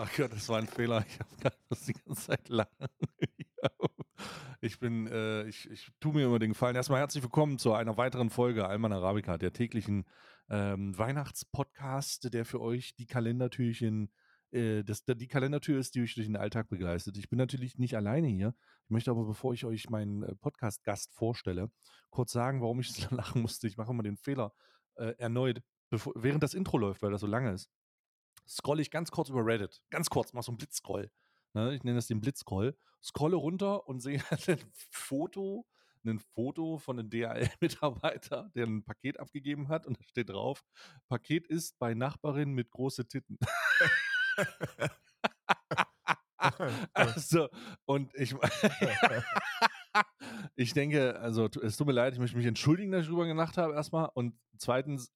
Ah Gott, das war ein Fehler. Ich habe gerade das die ganze Zeit lang. ich bin, äh, ich, ich tue mir immer den Gefallen. Erstmal herzlich willkommen zu einer weiteren Folge Alman Arabica, der täglichen ähm, Weihnachtspodcast, der für euch die Kalendertürchen, äh, das, die Kalendertür ist, die euch durch den Alltag begleitet. Ich bin natürlich nicht alleine hier. Ich möchte aber, bevor ich euch meinen äh, Podcast-Gast vorstelle, kurz sagen, warum ich so lachen musste. Ich mache immer den Fehler äh, erneut, bevor, während das Intro läuft, weil das so lange ist scrolle ich ganz kurz über Reddit. Ganz kurz, mach so einen Blitzscroll. Ne, ich nenne das den Blitzscroll. Scrolle runter und sehe ein Foto, ein Foto von einem DHL-Mitarbeiter, der ein Paket abgegeben hat und da steht drauf: Paket ist bei Nachbarin mit große Titten. also, und ich, ich denke, also es tut mir leid, ich möchte mich entschuldigen, dass ich drüber gedacht habe, erstmal. Und zweitens,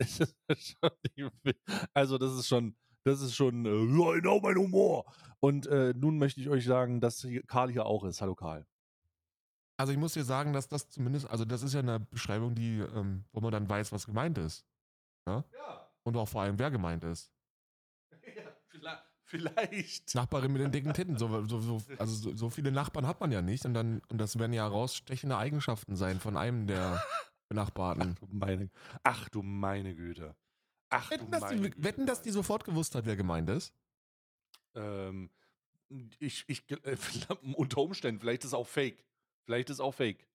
also das ist schon, das ist schon, äh, genau mein Humor. Und äh, nun möchte ich euch sagen, dass Karl hier auch ist. Hallo Karl. Also ich muss dir sagen, dass das zumindest, also das ist ja eine Beschreibung, die, ähm, wo man dann weiß, was gemeint ist. Ja? ja. Und auch vor allem, wer gemeint ist. Ja, vielleicht. Nachbarin mit den dicken Titten. So, so, so, also so, so, viele Nachbarn hat man ja nicht. Und, dann, und das werden ja herausstechende Eigenschaften sein von einem der Benachbarten. Ach du meine, ach du meine Güte. Ach, wetten, dass die, wetten, dass die sofort gewusst hat, wer gemeint ist? Ähm, ich, ich, äh, unter Umständen, vielleicht ist es auch fake. Vielleicht ist es auch fake.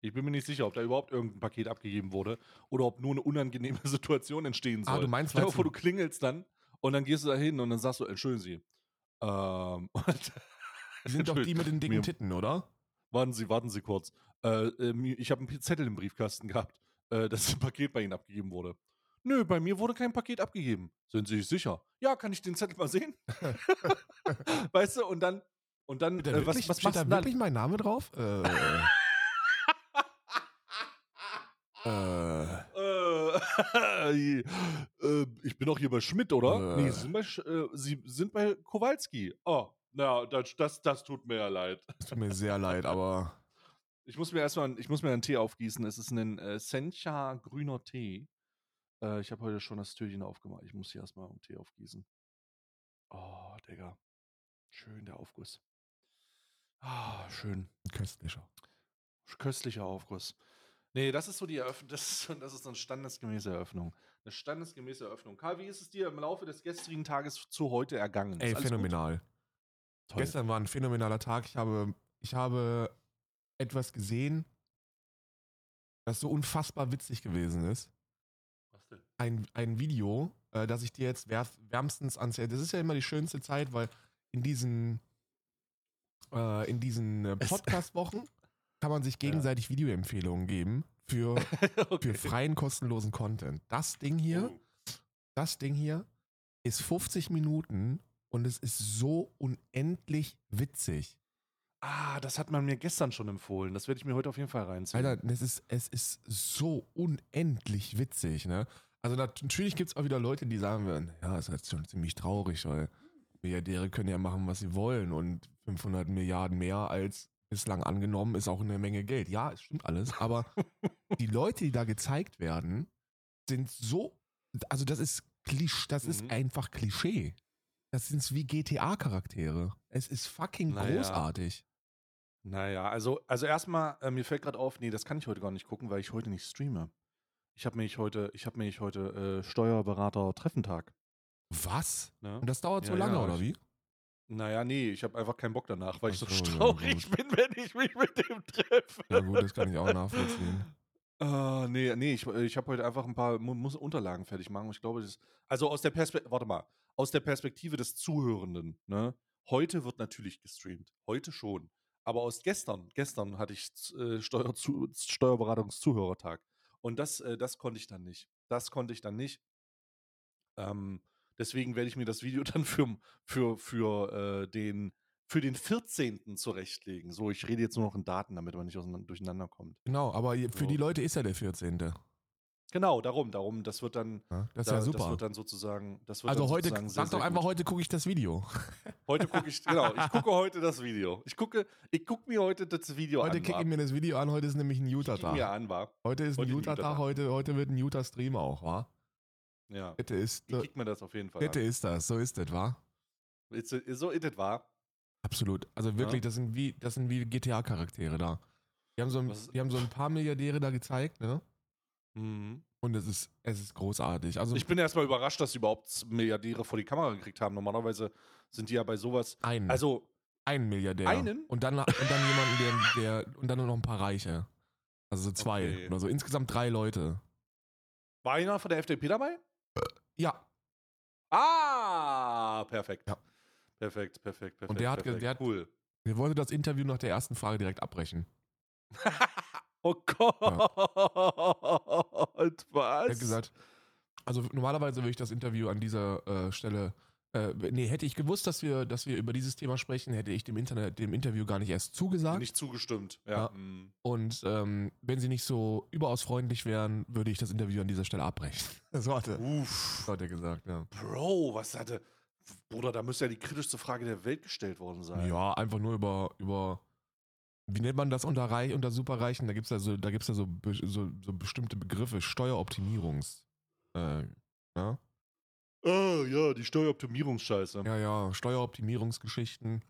Ich bin mir nicht sicher, ob da überhaupt irgendein Paket abgegeben wurde oder ob nur eine unangenehme Situation entstehen soll. Ah, du meinst, Stell dir vor, du klingelst dann und dann gehst du da hin und dann sagst du, entschuldigen Sie. Ähm, die sind doch die mit den dicken Titten, oder? Warten Sie, warten Sie kurz. Äh, äh, ich habe einen Zettel im Briefkasten gehabt, äh, dass ein Paket bei Ihnen abgegeben wurde. Nö, bei mir wurde kein Paket abgegeben. Sind Sie sich sicher? Ja, kann ich den Zettel mal sehen? weißt du, und dann, und dann, äh, was, was steht da wirklich mein Name drauf? Äh, äh, äh, ich bin doch hier bei Schmidt, oder? Äh. Nee, Sie sind bei, äh, Sie sind bei Kowalski. Oh, na, das, das, das tut mir ja leid. Das tut mir sehr leid, aber. Ich muss mir erstmal, ich muss mir einen Tee aufgießen. Es ist ein äh, Sencha grüner Tee. Äh, ich habe heute schon das Türchen aufgemacht. Ich muss hier erstmal einen Tee aufgießen. Oh, Digga. Schön der Aufguss. Ah, schön. Köstlicher. Köstlicher Aufguss. Nee, das ist so die Eröffnung, das ist, das ist so eine standesgemäße Eröffnung. Eine standesgemäße Eröffnung. Karl, wie ist es dir im Laufe des gestrigen Tages zu heute ergangen? Ey, phänomenal. Gestern war ein phänomenaler Tag. Ich habe, ich habe etwas gesehen, das so unfassbar witzig gewesen ist ein, ein Video, äh, das ich dir jetzt wärmstens anzähle. Das ist ja immer die schönste Zeit, weil in diesen, äh, in diesen äh, Podcast-Wochen kann man sich gegenseitig ja. Videoempfehlungen geben für, okay. für freien, kostenlosen Content. Das Ding hier, oh. das Ding hier ist 50 Minuten und es ist so unendlich witzig. Ah, das hat man mir gestern schon empfohlen. Das werde ich mir heute auf jeden Fall reinziehen. Alter, es ist, es ist so unendlich witzig, ne? Also natürlich gibt es auch wieder Leute, die sagen werden, ja, ist halt schon ziemlich traurig, weil Milliardäre können ja machen, was sie wollen und 500 Milliarden mehr als bislang angenommen ist auch eine Menge Geld. Ja, es stimmt alles, aber die Leute, die da gezeigt werden, sind so, also das ist Klisch, das mhm. ist einfach Klischee. Das sind wie GTA-Charaktere. Es ist fucking naja. großartig. Naja, also, also erstmal, äh, mir fällt gerade auf, nee, das kann ich heute gar nicht gucken, weil ich heute nicht streame. Ich habe mich heute, ich habe mich heute äh, Steuerberater-Treffentag. Was? Ne? Und das dauert ja, so lange, ja, oder wie? Naja, nee, ich habe einfach keinen Bock danach, weil Ach ich so, so traurig ja, bin, wenn ich mich mit dem treffe. Ja gut, das kann ich auch nachvollziehen. Uh, nee, nee, ich, ich habe heute einfach ein paar muss Unterlagen fertig machen. Ich glaube, das also aus der Perspektive, warte mal, aus der Perspektive des Zuhörenden, ne? Heute wird natürlich gestreamt. Heute schon. Aber aus gestern, gestern hatte ich äh, Steuer Steuerberatungszuhörertag. Und das, äh, das konnte ich dann nicht. Das konnte ich dann nicht. Ähm, deswegen werde ich mir das Video dann für, für, für, äh, den, für den 14. zurechtlegen. So, ich rede jetzt nur noch in Daten, damit man nicht durcheinander kommt. Genau, aber für so. die Leute ist ja der 14. Genau, darum, darum, das wird dann, ja, das ist da, ja super. Das wird dann sozusagen, das wird also heute, sag doch einfach, heute gucke ich das Video. Heute gucke ich, genau, ich gucke heute das Video. Ich gucke, ich gucke mir heute das Video heute an. Heute kicke ich mir das Video an, heute ist nämlich ein Utah-Tag. mir an, war. Heute ist ein Utah-Tag, heute, heute wird ein Utah-Stream auch, wa? Ja. Bitte ist, ich kick mir das auf jeden Fall Bitte an. ist das, so ist das, wa? So ist es wahr. Absolut. Also wirklich, ja. das sind wie, das sind wie GTA-Charaktere da. Die haben, so ein, die haben so ein paar Milliardäre da gezeigt, ne? Mhm. Und es ist, es ist großartig. Also ich bin erstmal überrascht, dass sie überhaupt Milliardäre vor die Kamera gekriegt haben. Normalerweise sind die ja bei sowas. Einen. Also. Einen Milliardär. Einen? Und dann, und dann jemanden, der, der. Und dann nur noch ein paar Reiche. Also so zwei okay. oder so. Insgesamt drei Leute. War einer von der FDP dabei? Ja. Ah, perfekt. Ja. Perfekt, perfekt, perfekt. Und der hat, perfekt. Der hat, cool. Der wollte das Interview nach der ersten Frage direkt abbrechen. oh Gott, ja. was? Er hat gesagt, also normalerweise würde ich das Interview an dieser äh, Stelle äh, nee, hätte ich gewusst, dass wir, dass wir über dieses Thema sprechen, hätte ich dem, Internet, dem Interview gar nicht erst zugesagt. Nicht zugestimmt, ja. ja. Mhm. Und ähm, wenn sie nicht so überaus freundlich wären, würde ich das Interview an dieser Stelle abbrechen. So hat er, Uff. So hat er gesagt, ja. Bro, was hatte. Bruder, da müsste ja die kritischste Frage der Welt gestellt worden sein. Ja, einfach nur über, über wie nennt man das unter, Reich, unter Superreichen? Da gibt es ja, so, da gibt's ja so, so, so bestimmte Begriffe, Steueroptimierungs. Äh, ja? Ah, ja, die Steueroptimierungsscheiße. Ja, ja, Steueroptimierungsgeschichten.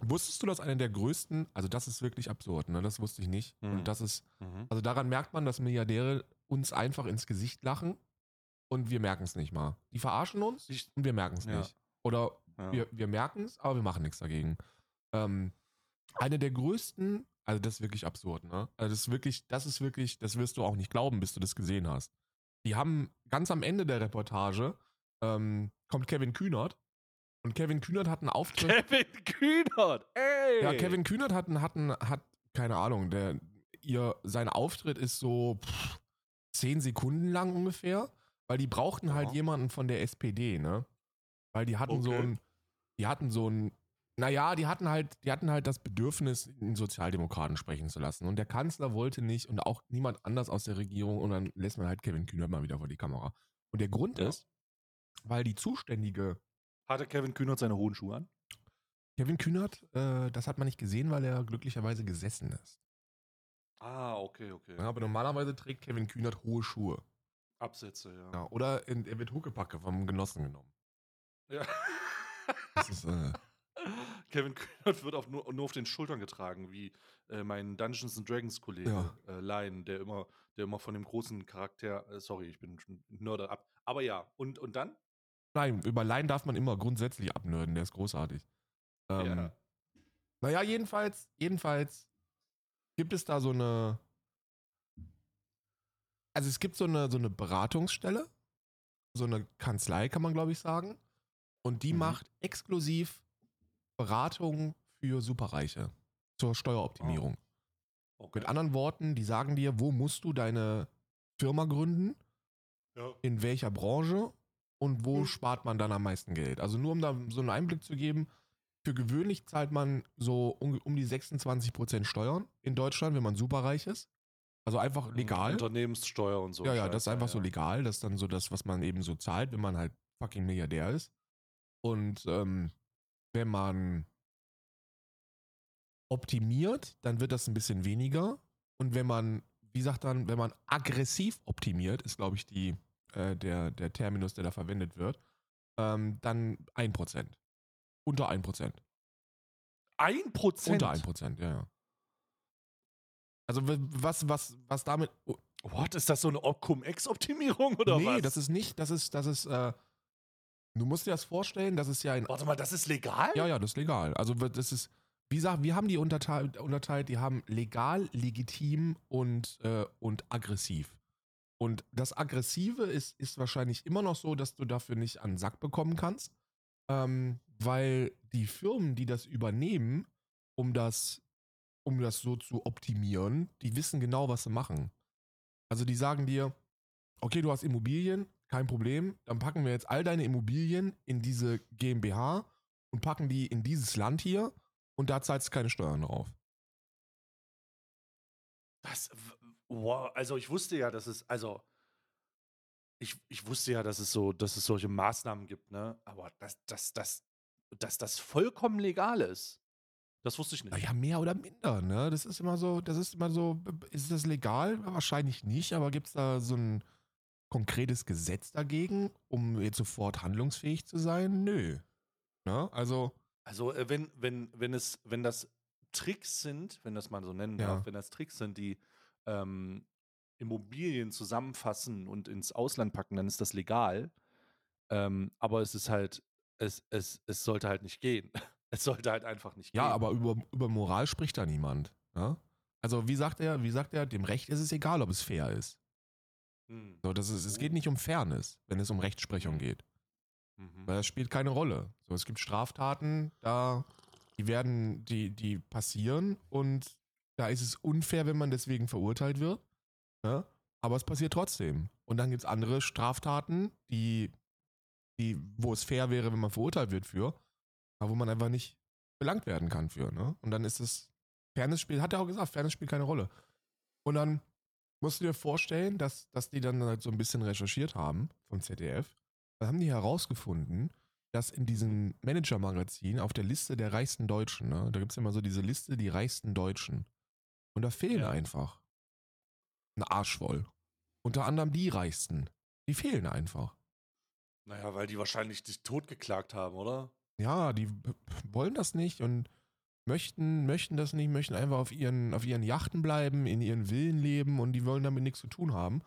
Wusstest du, dass eine der größten, also das ist wirklich absurd, ne? Das wusste ich nicht. Mhm. Und das ist, mhm. also daran merkt man, dass Milliardäre uns einfach ins Gesicht lachen und wir merken es nicht mal. Die verarschen uns ich, und wir merken es ja. nicht. Oder ja. wir, wir merken es, aber wir machen nichts dagegen. Ähm, eine der größten, also das ist wirklich absurd, ne? Also das ist wirklich, das ist wirklich, das wirst du auch nicht glauben, bis du das gesehen hast. Die haben ganz am Ende der Reportage ähm, kommt Kevin Kühnert. Und Kevin Kühnert hat einen Auftritt. Kevin Kühnert, ey! Ja, Kevin Kühnert hat, hat, hat keine Ahnung, der, ihr, sein Auftritt ist so pff, zehn Sekunden lang ungefähr, weil die brauchten halt jemanden von der SPD, ne? Weil die hatten okay. so ein, die hatten so ein, naja, die hatten halt, die hatten halt das Bedürfnis, einen Sozialdemokraten sprechen zu lassen. Und der Kanzler wollte nicht und auch niemand anders aus der Regierung und dann lässt man halt Kevin Kühnert mal wieder vor die Kamera. Und der Grund ja. ist, weil die zuständige. Hatte Kevin Kühnert seine hohen Schuhe an? Kevin Kühnert, äh, das hat man nicht gesehen, weil er glücklicherweise gesessen ist. Ah, okay, okay. Ja, aber normalerweise trägt Kevin Kühnert hohe Schuhe. Absätze, ja. ja oder in, er wird Huckepacke vom Genossen genommen. Ja. Ist, äh, Kevin Kühnert wird auf, nur, nur, auf den Schultern getragen, wie äh, mein Dungeons and Dragons Kollege ja. äh, Lion, der immer, der immer von dem großen Charakter, äh, sorry, ich bin Nörder ab. Aber ja, und, und dann? Nein, über Lion darf man immer grundsätzlich abnörden, der ist großartig. Ähm, ja. Naja, jedenfalls, jedenfalls gibt es da so eine. Also es gibt so eine, so eine Beratungsstelle, so eine Kanzlei, kann man glaube ich sagen. Und die mhm. macht exklusiv Beratung für Superreiche zur Steueroptimierung. Oh. Okay. Mit anderen Worten, die sagen dir, wo musst du deine Firma gründen, ja. in welcher Branche und wo mhm. spart man dann am meisten Geld. Also nur um da so einen Einblick zu geben, für gewöhnlich zahlt man so um, um die 26% Steuern in Deutschland, wenn man superreich ist. Also einfach legal. Unternehmenssteuer und so. Ja, ja, das ist einfach ja. so legal. Das ist dann so das, was man eben so zahlt, wenn man halt fucking Milliardär ist. Und ähm, wenn man optimiert, dann wird das ein bisschen weniger. Und wenn man, wie sagt dann, wenn man aggressiv optimiert, ist glaube ich die, äh, der, der Terminus, der da verwendet wird, ähm, dann 1%. Unter 1%. 1%? Unter 1%, ja, ja. Also was, was, was damit. Oh, What? Ist das so eine Cum-Ex-Optimierung oder nee, was? Nee, das ist nicht, das ist, das ist, äh, Du musst dir das vorstellen, das ist ja ein. Warte mal, das ist legal? Ja, ja, das ist legal. Also das ist, wie gesagt, wir haben die unterteilt, unterteilt die haben legal, legitim und, äh, und aggressiv. Und das Aggressive ist, ist wahrscheinlich immer noch so, dass du dafür nicht an den Sack bekommen kannst, ähm, weil die Firmen, die das übernehmen, um das, um das so zu optimieren, die wissen genau, was sie machen. Also die sagen dir, okay, du hast Immobilien, kein Problem, dann packen wir jetzt all deine Immobilien in diese GmbH und packen die in dieses Land hier und da zahlst du keine Steuern drauf. Was? Wow, also ich wusste ja, dass es, also ich, ich wusste ja, dass es so, dass es solche Maßnahmen gibt, ne? Aber dass, dass, dass, dass das vollkommen legal ist. Das wusste ich nicht. Ja, mehr oder minder, ne? Das ist immer so, das ist immer so, ist das legal? Wahrscheinlich nicht, aber gibt es da so ein konkretes Gesetz dagegen, um jetzt sofort handlungsfähig zu sein? Nö. Ne? Also. Also, äh, wenn, wenn, wenn es, wenn das Tricks sind, wenn das mal so nennen darf, Ja. wenn das Tricks sind, die ähm, Immobilien zusammenfassen und ins Ausland packen, dann ist das legal. Ähm, aber es ist halt, es, es, es sollte halt nicht gehen. Es sollte halt einfach nicht Ja, gehen. aber über, über Moral spricht da niemand. Ne? Also, wie sagt er, wie sagt er, dem Recht ist es egal, ob es fair ist. Hm. So, das ist, es geht nicht um Fairness, wenn es um Rechtsprechung geht. Mhm. Weil das spielt keine Rolle. So, es gibt Straftaten, da die werden, die, die passieren und da ist es unfair, wenn man deswegen verurteilt wird. Ne? Aber es passiert trotzdem. Und dann gibt es andere Straftaten, die, die, wo es fair wäre, wenn man verurteilt wird für, aber wo man einfach nicht belangt werden kann für. Ne? Und dann ist es, Fairness spielt, hat er auch gesagt, Fairness spielt keine Rolle. Und dann musst du dir vorstellen, dass, dass die dann halt so ein bisschen recherchiert haben vom ZDF. Dann haben die herausgefunden, dass in diesem Manager-Magazin auf der Liste der reichsten Deutschen, ne, da gibt es immer so diese Liste, die reichsten Deutschen. Und da fehlen Ja. einfach ein Arsch voll. Unter anderem die reichsten. Die fehlen einfach. Naja, weil die wahrscheinlich dich totgeklagt haben, oder? Ja, die wollen das nicht und möchten, möchten das nicht, möchten einfach auf ihren, auf ihren Yachten bleiben, in ihren Villen leben und die wollen damit nichts zu tun haben.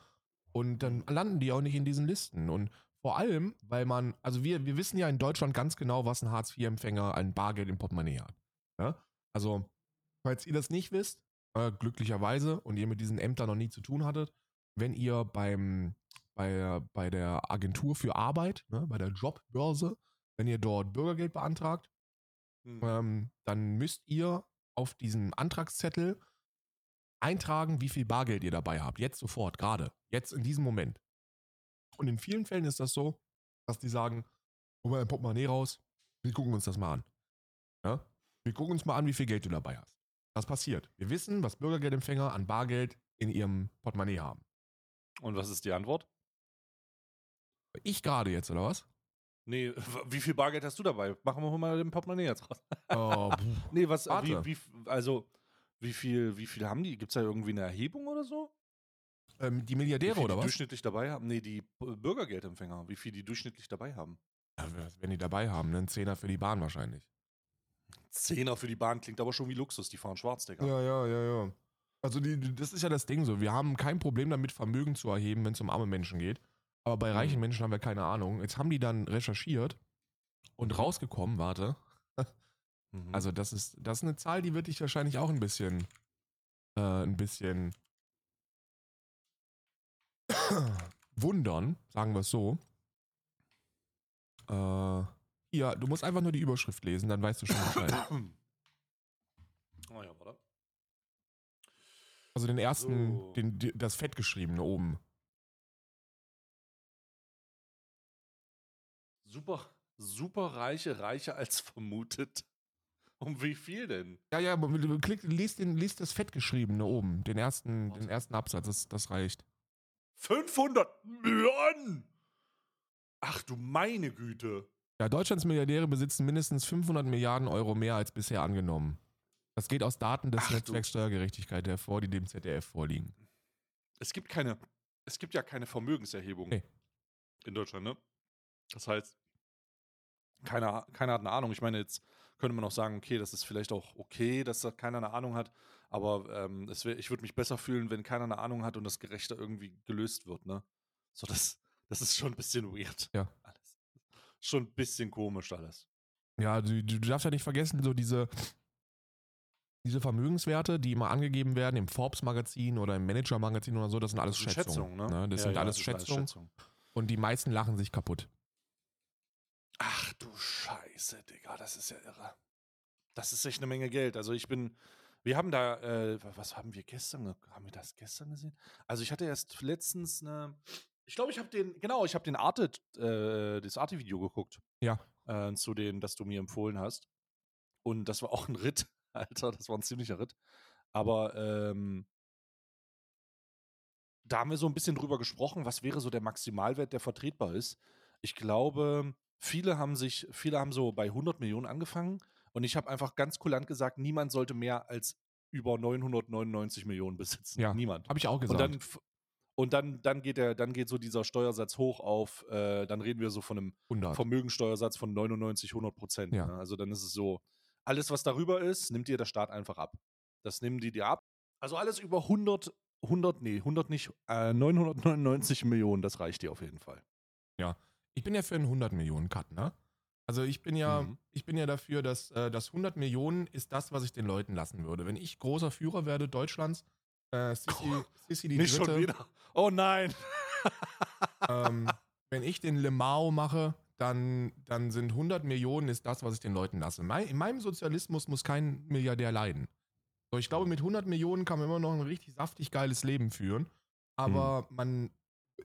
Und dann landen die auch nicht in diesen Listen. Und vor allem, weil man, also wir, wir wissen ja in Deutschland ganz genau, was ein Hartz-IV-Empfänger an Bargeld im Portemonnaie hat. Ja? Also, falls ihr das nicht wisst, äh, glücklicherweise, und ihr mit diesen Ämtern noch nie zu tun hattet, wenn ihr beim, bei, bei der Agentur für Arbeit, ne, bei der Jobbörse, wenn ihr dort Bürgergeld beantragt, Hm. ähm, dann müsst ihr auf diesem Antragszettel eintragen, wie viel Bargeld ihr dabei habt. Jetzt sofort, gerade. Jetzt in diesem Moment. Und in vielen Fällen ist das so, dass die sagen, hol mal ein Portemonnaie raus, wir gucken uns das mal an. Ja? Wir gucken uns mal an, wie viel Geld du dabei hast. Das passiert. Wir wissen, was Bürgergeldempfänger an Bargeld in ihrem Portemonnaie haben. Und was ist die Antwort? Ich gerade jetzt, oder was? Nee, wie viel Bargeld hast du dabei? Machen wir mal den Portemonnaie jetzt raus. Oh. Nee, was, wie, wie, also, wie viel, wie viel haben die? Gibt es da irgendwie eine Erhebung oder so? ähm, die Milliardäre, oder die was? durchschnittlich dabei haben? Nee, die Bürgergeldempfänger. Wie viel die durchschnittlich dabei haben? Ja, wenn die dabei haben, ne? ein Zehner für die Bahn wahrscheinlich. Zehner für die Bahn klingt aber schon wie Luxus. Die fahren schwarz, Digga. Ja, ja, ja, ja. Also die- das ist ja das Ding so. Wir haben kein Problem damit, Vermögen zu erheben, wenn es um arme Menschen geht. Aber bei reichen Mhm. Menschen haben wir keine Ahnung. Jetzt haben die dann recherchiert und rausgekommen, warte. Mhm. Also das ist, das ist eine Zahl, die wird dich wahrscheinlich auch ein bisschen, äh, ein bisschen wundern, sagen wir es so. Äh, hier, du musst einfach nur die Überschrift lesen, dann weißt du schon Bescheid. oh ja, warte. Also den ersten, So. den, das fettgeschriebene oben. Super, super reiche, reicher als vermutet. Um wie viel denn? Ja, ja, aber du klick, liest, den, liest das fettgeschriebene oben, den ersten, den ersten Absatz, das, das reicht. 500 Millionen! Ach du meine Güte. Ja, Deutschlands Milliardäre besitzen mindestens 500 Milliarden Euro mehr als bisher angenommen. Das geht aus Daten des Ach Netzwerks Steuergerechtigkeit hervor, die dem ZDF vorliegen. Es gibt keine, es gibt ja keine Vermögenserhebung Nee. in Deutschland, ne? Das heißt, keiner, keiner hat eine Ahnung. Ich meine, jetzt könnte man auch sagen, okay, das ist vielleicht auch okay, dass da keiner eine Ahnung hat, aber ähm, wär, ich würde mich besser fühlen, wenn keiner eine Ahnung hat und das gerechter irgendwie gelöst wird, ne? So, das, das ist schon ein bisschen weird. Ja. Alles. Schon ein bisschen komisch alles. Ja, du, du darfst ja nicht vergessen, so diese, diese Vermögenswerte, die immer angegeben werden im Forbes-Magazin oder im Manager-Magazin oder so, das sind alles Schätzungen. Schätzungen, ne? Das Ja, sind ja, alles das Schätzungen. Schätzungen. Und die meisten lachen sich kaputt. Ach du Scheiße, Digga, das ist ja irre. Das ist echt eine Menge Geld. Also ich bin, wir haben da, äh, was haben wir gestern, ge- haben wir das gestern gesehen? Also ich hatte erst letztens eine, ich glaube, ich habe den, genau, ich habe den Arte, äh, das Arte-Video geguckt. Ja. Äh, zu dem, das du mir empfohlen hast. Und das war auch ein Ritt, Alter, das war ein ziemlicher Ritt. Aber ähm, da haben wir so ein bisschen drüber gesprochen, was wäre so der Maximalwert, der vertretbar ist. Ich glaube, viele haben sich, viele haben so bei 100 Millionen angefangen und ich habe einfach ganz kulant gesagt, niemand sollte mehr als über 999 Millionen besitzen. Ja, Niemand. Habe ich auch Und gesagt. dann, f- Und dann, dann, geht der, dann geht so dieser Steuersatz hoch auf, äh, dann reden wir so von einem 100. Vermögensteuersatz von 99, 100 Prozent. Ja. Ne? Also dann ist es so, alles, was darüber ist, nimmt dir der Staat einfach ab. Das nehmen die dir ab. Also alles über 100, 100, nee, 100 nicht, äh, 999 Millionen, das reicht dir auf jeden Fall. Ja, ich bin ja für einen 100 Millionen Cut, ne? Also ich bin ja, mhm. ich bin ja dafür, dass äh, das 100 Millionen ist das, was ich den Leuten lassen würde. Wenn ich großer Führer werde Deutschlands, äh, Sissi, oh, Sissi die nicht Dritte, schon wieder. Oh nein. ähm, wenn ich den Lemao mache, dann, dann sind 100 Millionen ist das, was ich den Leuten lasse. In meinem Sozialismus muss kein Milliardär leiden. So, ich glaube, mit 100 Millionen kann man immer noch ein richtig saftig geiles Leben führen. Aber hm. man,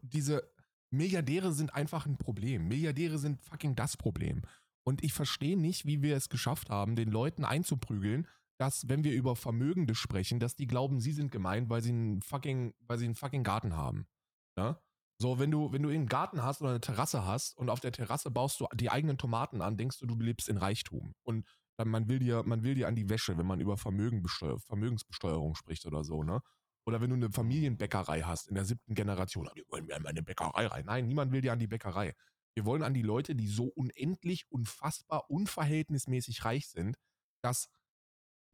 diese Milliardäre sind einfach ein Problem. Milliardäre sind fucking das Problem. Und ich verstehe nicht, wie wir es geschafft haben, den Leuten einzuprügeln, dass, wenn wir über Vermögende sprechen, dass die glauben, sie sind gemeint, weil sie einen fucking, weil sie einen fucking Garten haben. Ja? So, wenn du, wenn du einen Garten hast oder eine Terrasse hast und auf der Terrasse baust du die eigenen Tomaten an, denkst du, du lebst in Reichtum. Und man will dir, man will dir an die Wäsche, wenn man über Vermögensbesteuerung spricht oder so, ne? Oder wenn du eine Familienbäckerei hast in der siebten Generation, die wollen mir an meine Bäckerei rein. Nein, niemand will dir an die Bäckerei. Wir wollen an die Leute, die so unendlich, unfassbar, unverhältnismäßig reich sind, dass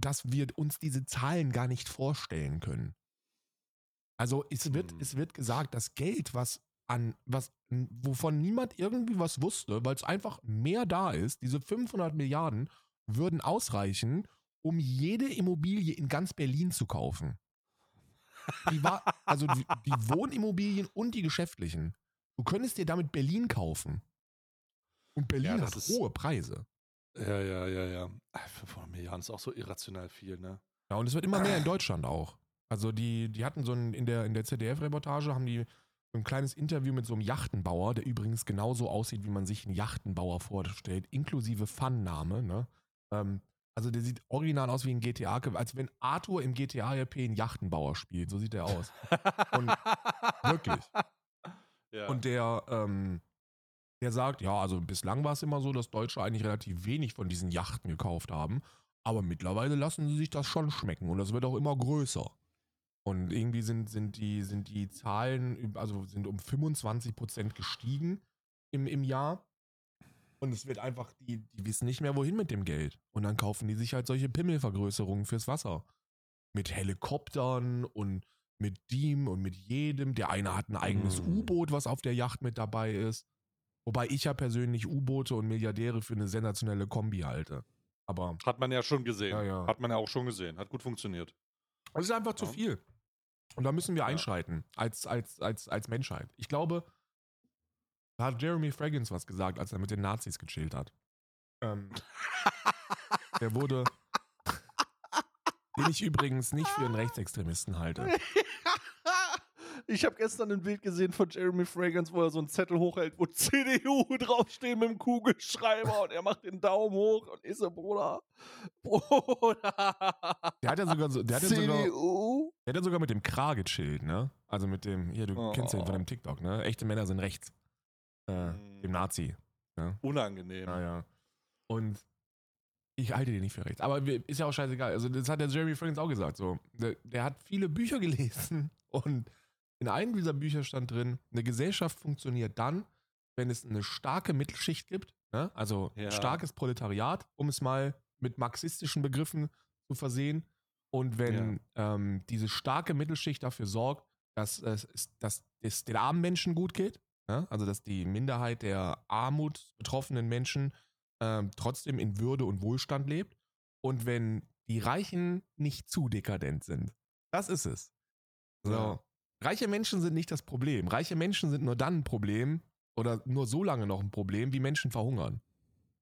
dass wir uns diese Zahlen gar nicht vorstellen können. Also es wird, mhm. es wird gesagt, das Geld, was an, was, wovon niemand irgendwie was wusste, weil es einfach mehr da ist, diese 500 Milliarden würden ausreichen, um jede Immobilie in ganz Berlin zu kaufen. Die war, also die, die Wohnimmobilien und die geschäftlichen. Du könntest dir damit Berlin kaufen. Und Berlin ja, hat hohe Preise. Ja, ja, ja, ja. 500 Milliarden ist auch so irrational viel, ne? Ja, und es wird immer mehr in Deutschland auch. Also die, die hatten so ein, in der, in der ZDF-Reportage haben die so ein kleines Interview mit so einem Yachtenbauer, der übrigens genauso aussieht, wie man sich einen Yachtenbauer vorstellt, inklusive Fun-Name, ne? Ähm, also der sieht original aus wie ein GTA, als wenn Arthur im GTA RP einen Yachtenbauer spielt. So sieht er aus. Und wirklich. Ja. Und der, ähm, der sagt, ja, also bislang war es immer so, dass Deutsche eigentlich relativ wenig von diesen Yachten gekauft haben. Aber mittlerweile lassen sie sich das schon schmecken und das wird auch immer größer. Und irgendwie sind, sind, die, sind die Zahlen, also sind um 25 Prozent gestiegen im, im Jahr. Und es wird einfach, die, die wissen nicht mehr, wohin mit dem Geld. Und dann kaufen die sich halt solche Pimmelvergrößerungen fürs Wasser. Mit Helikoptern und mit dem und mit jedem. Der eine hat ein eigenes mm. U-Boot, was auf der Yacht mit dabei ist. Wobei ich ja persönlich U-Boote und Milliardäre für eine sensationelle Kombi halte. Aber. Hat man ja schon gesehen. Ja, ja. Hat man ja auch schon gesehen. Hat gut funktioniert. Es ist einfach zu viel. Und da müssen wir einschreiten als, als, als, als Menschheit. Ich glaube, da hat Jeremy Fragrance was gesagt, als er mit den Nazis gechillt hat. Ähm, der wurde, den ich übrigens nicht für einen Rechtsextremisten halte. Ich habe gestern ein Bild gesehen von Jeremy Fragrance, wo er so einen Zettel hochhält, wo CDU draufsteht mit dem Kugelschreiber und er macht den Daumen hoch und ist so, Bruder, Bruder. Der hat ja sogar so, der hat CDU? Ja sogar, der hat ja sogar mit dem Kra gechillt, ne? Also mit dem, hier, du oh. kennst den von dem TikTok, ne? Echte Männer sind rechts. Äh, dem hm. Nazi. Ne? Unangenehm. Ja, ja. Und ich halte den nicht für rechts. Aber ist ja auch scheißegal. Also, das hat der Jeremy Fragrance auch gesagt. So. Der, der hat viele Bücher gelesen und in einem dieser Bücher stand drin, eine Gesellschaft funktioniert dann, wenn es eine starke Mittelschicht gibt, ne? also ja. starkes Proletariat, um es mal mit marxistischen Begriffen zu versehen. Und wenn ja. ähm, diese starke Mittelschicht dafür sorgt, dass, es, dass es den armen Menschen gut geht, ja? also dass die Minderheit der Armut betroffenen Menschen ähm, trotzdem in Würde und Wohlstand lebt. Und wenn die Reichen nicht zu dekadent sind. Das ist es. So. Ja. Reiche Menschen sind nicht das Problem. Reiche Menschen sind nur dann ein Problem oder nur so lange noch ein Problem, wie Menschen verhungern.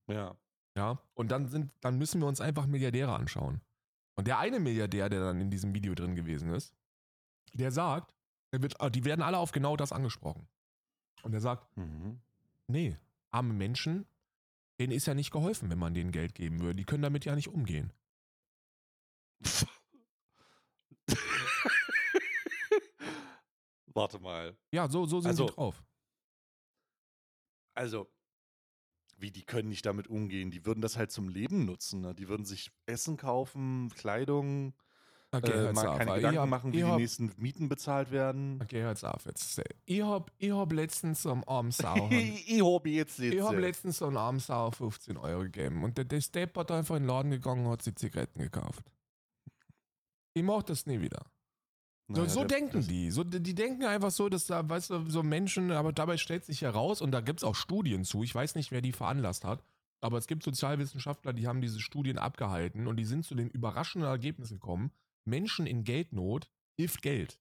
Ja. Ja. Und dann sind, dann müssen wir uns einfach Milliardäre anschauen. Und der eine Milliardär, der dann in diesem Video drin gewesen ist, der sagt, der wird, die werden alle auf genau das angesprochen. Und er sagt, mhm. nee, arme Menschen, denen ist ja nicht geholfen, wenn man denen Geld geben würde. Die können damit ja nicht umgehen. Warte mal. Ja, so, so sind also, sie drauf. Also, wie, die können nicht damit umgehen? Die würden das halt zum Leben nutzen. Ne? Die würden sich Essen kaufen, Kleidung, äh, mal keine Gedanken hab, machen, wie die hab, nächsten Mieten bezahlt werden. Okay, hört's auf jetzt. Ich hab, ich hab letztens so armen Sau. ich hab jetzt letztens. Ich hab letztens so armen Sau 15 Euro gegeben. Und der, der Step hat einfach in den Laden gegangen und hat sich Zigaretten gekauft. Ich mach das nie wieder. So, naja, so denken die. So, die denken einfach so, dass da, weißt du, so Menschen, aber dabei stellt sich heraus, und da gibt es auch Studien zu, ich weiß nicht, wer die veranlasst hat, aber es gibt Sozialwissenschaftler, die haben diese Studien abgehalten und die sind zu den überraschenden Ergebnissen gekommen, Menschen in Geldnot hilft Geld.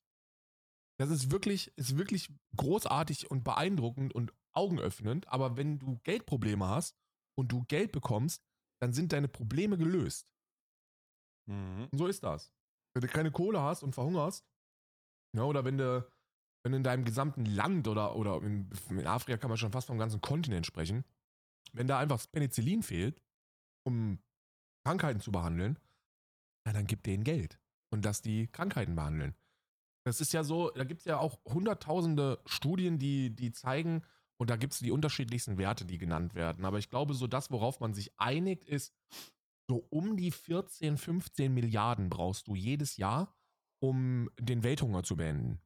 Das ist wirklich, ist wirklich großartig und beeindruckend und augenöffnend, aber wenn du Geldprobleme hast und du Geld bekommst, dann sind deine Probleme gelöst. Mhm. Und so ist das. Wenn du keine Kohle hast und verhungerst, ja, oder wenn du, wenn in deinem gesamten Land oder, oder in, in Afrika kann man schon fast vom ganzen Kontinent sprechen, wenn da einfach Penicillin fehlt, um Krankheiten zu behandeln, na, dann gib denen Geld und dass die Krankheiten behandeln. Das ist ja so, da gibt es ja auch hunderttausende Studien, die, die zeigen, und da gibt es die unterschiedlichsten Werte, die genannt werden. Aber ich glaube, so das, worauf man sich einigt, ist, so um die 14, 15 Milliarden brauchst du jedes Jahr, um den Welthunger zu beenden.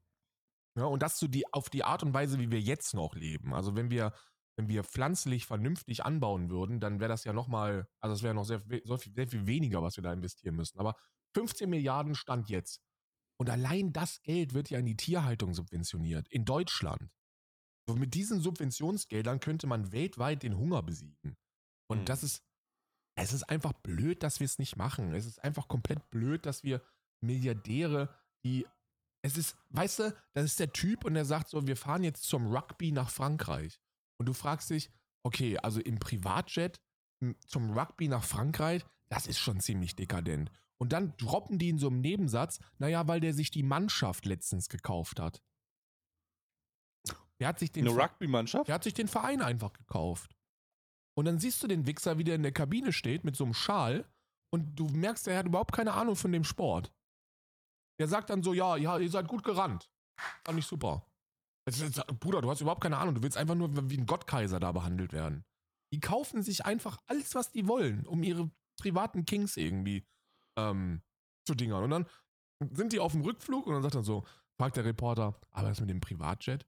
Ja, und das so die, auf die Art und Weise, wie wir jetzt noch leben. Also wenn wir, wenn wir pflanzlich vernünftig anbauen würden, dann wäre das ja nochmal, also es wäre noch sehr, sehr, viel, sehr viel weniger, was wir da investieren müssten. Aber 15 Milliarden stand jetzt. Und allein das Geld wird ja in die Tierhaltung subventioniert, in Deutschland. So mit diesen Subventionsgeldern könnte man weltweit den Hunger besiegen. Und hm. das ist, es ist einfach blöd, dass wir es nicht machen. Es ist einfach komplett blöd, dass wir Milliardäre, die. Es ist, weißt du, das ist der Typ und der sagt so, wir fahren jetzt zum Rugby nach Frankreich. Und du fragst dich, okay, also im Privatjet zum Rugby nach Frankreich, das ist schon ziemlich dekadent. Und dann droppen die in so einem Nebensatz, naja, weil der sich die Mannschaft letztens gekauft hat. Der hat sich den Eine Rugby-Mannschaft? Der hat sich den Verein einfach gekauft. Und dann siehst du den Wichser, wie der in der Kabine steht mit so einem Schal und du merkst, er hat überhaupt keine Ahnung von dem Sport. Der sagt dann so, ja, ja, ihr seid gut gerannt. Fand ich super. Bruder, du hast überhaupt keine Ahnung. Du willst einfach nur wie ein Gottkaiser da behandelt werden. Die kaufen sich einfach alles, was die wollen, um ihre privaten Kings irgendwie ähm, zu dingern. Und dann sind die auf dem Rückflug und dann sagt er so, fragt der Reporter, aber das mit dem Privatjet,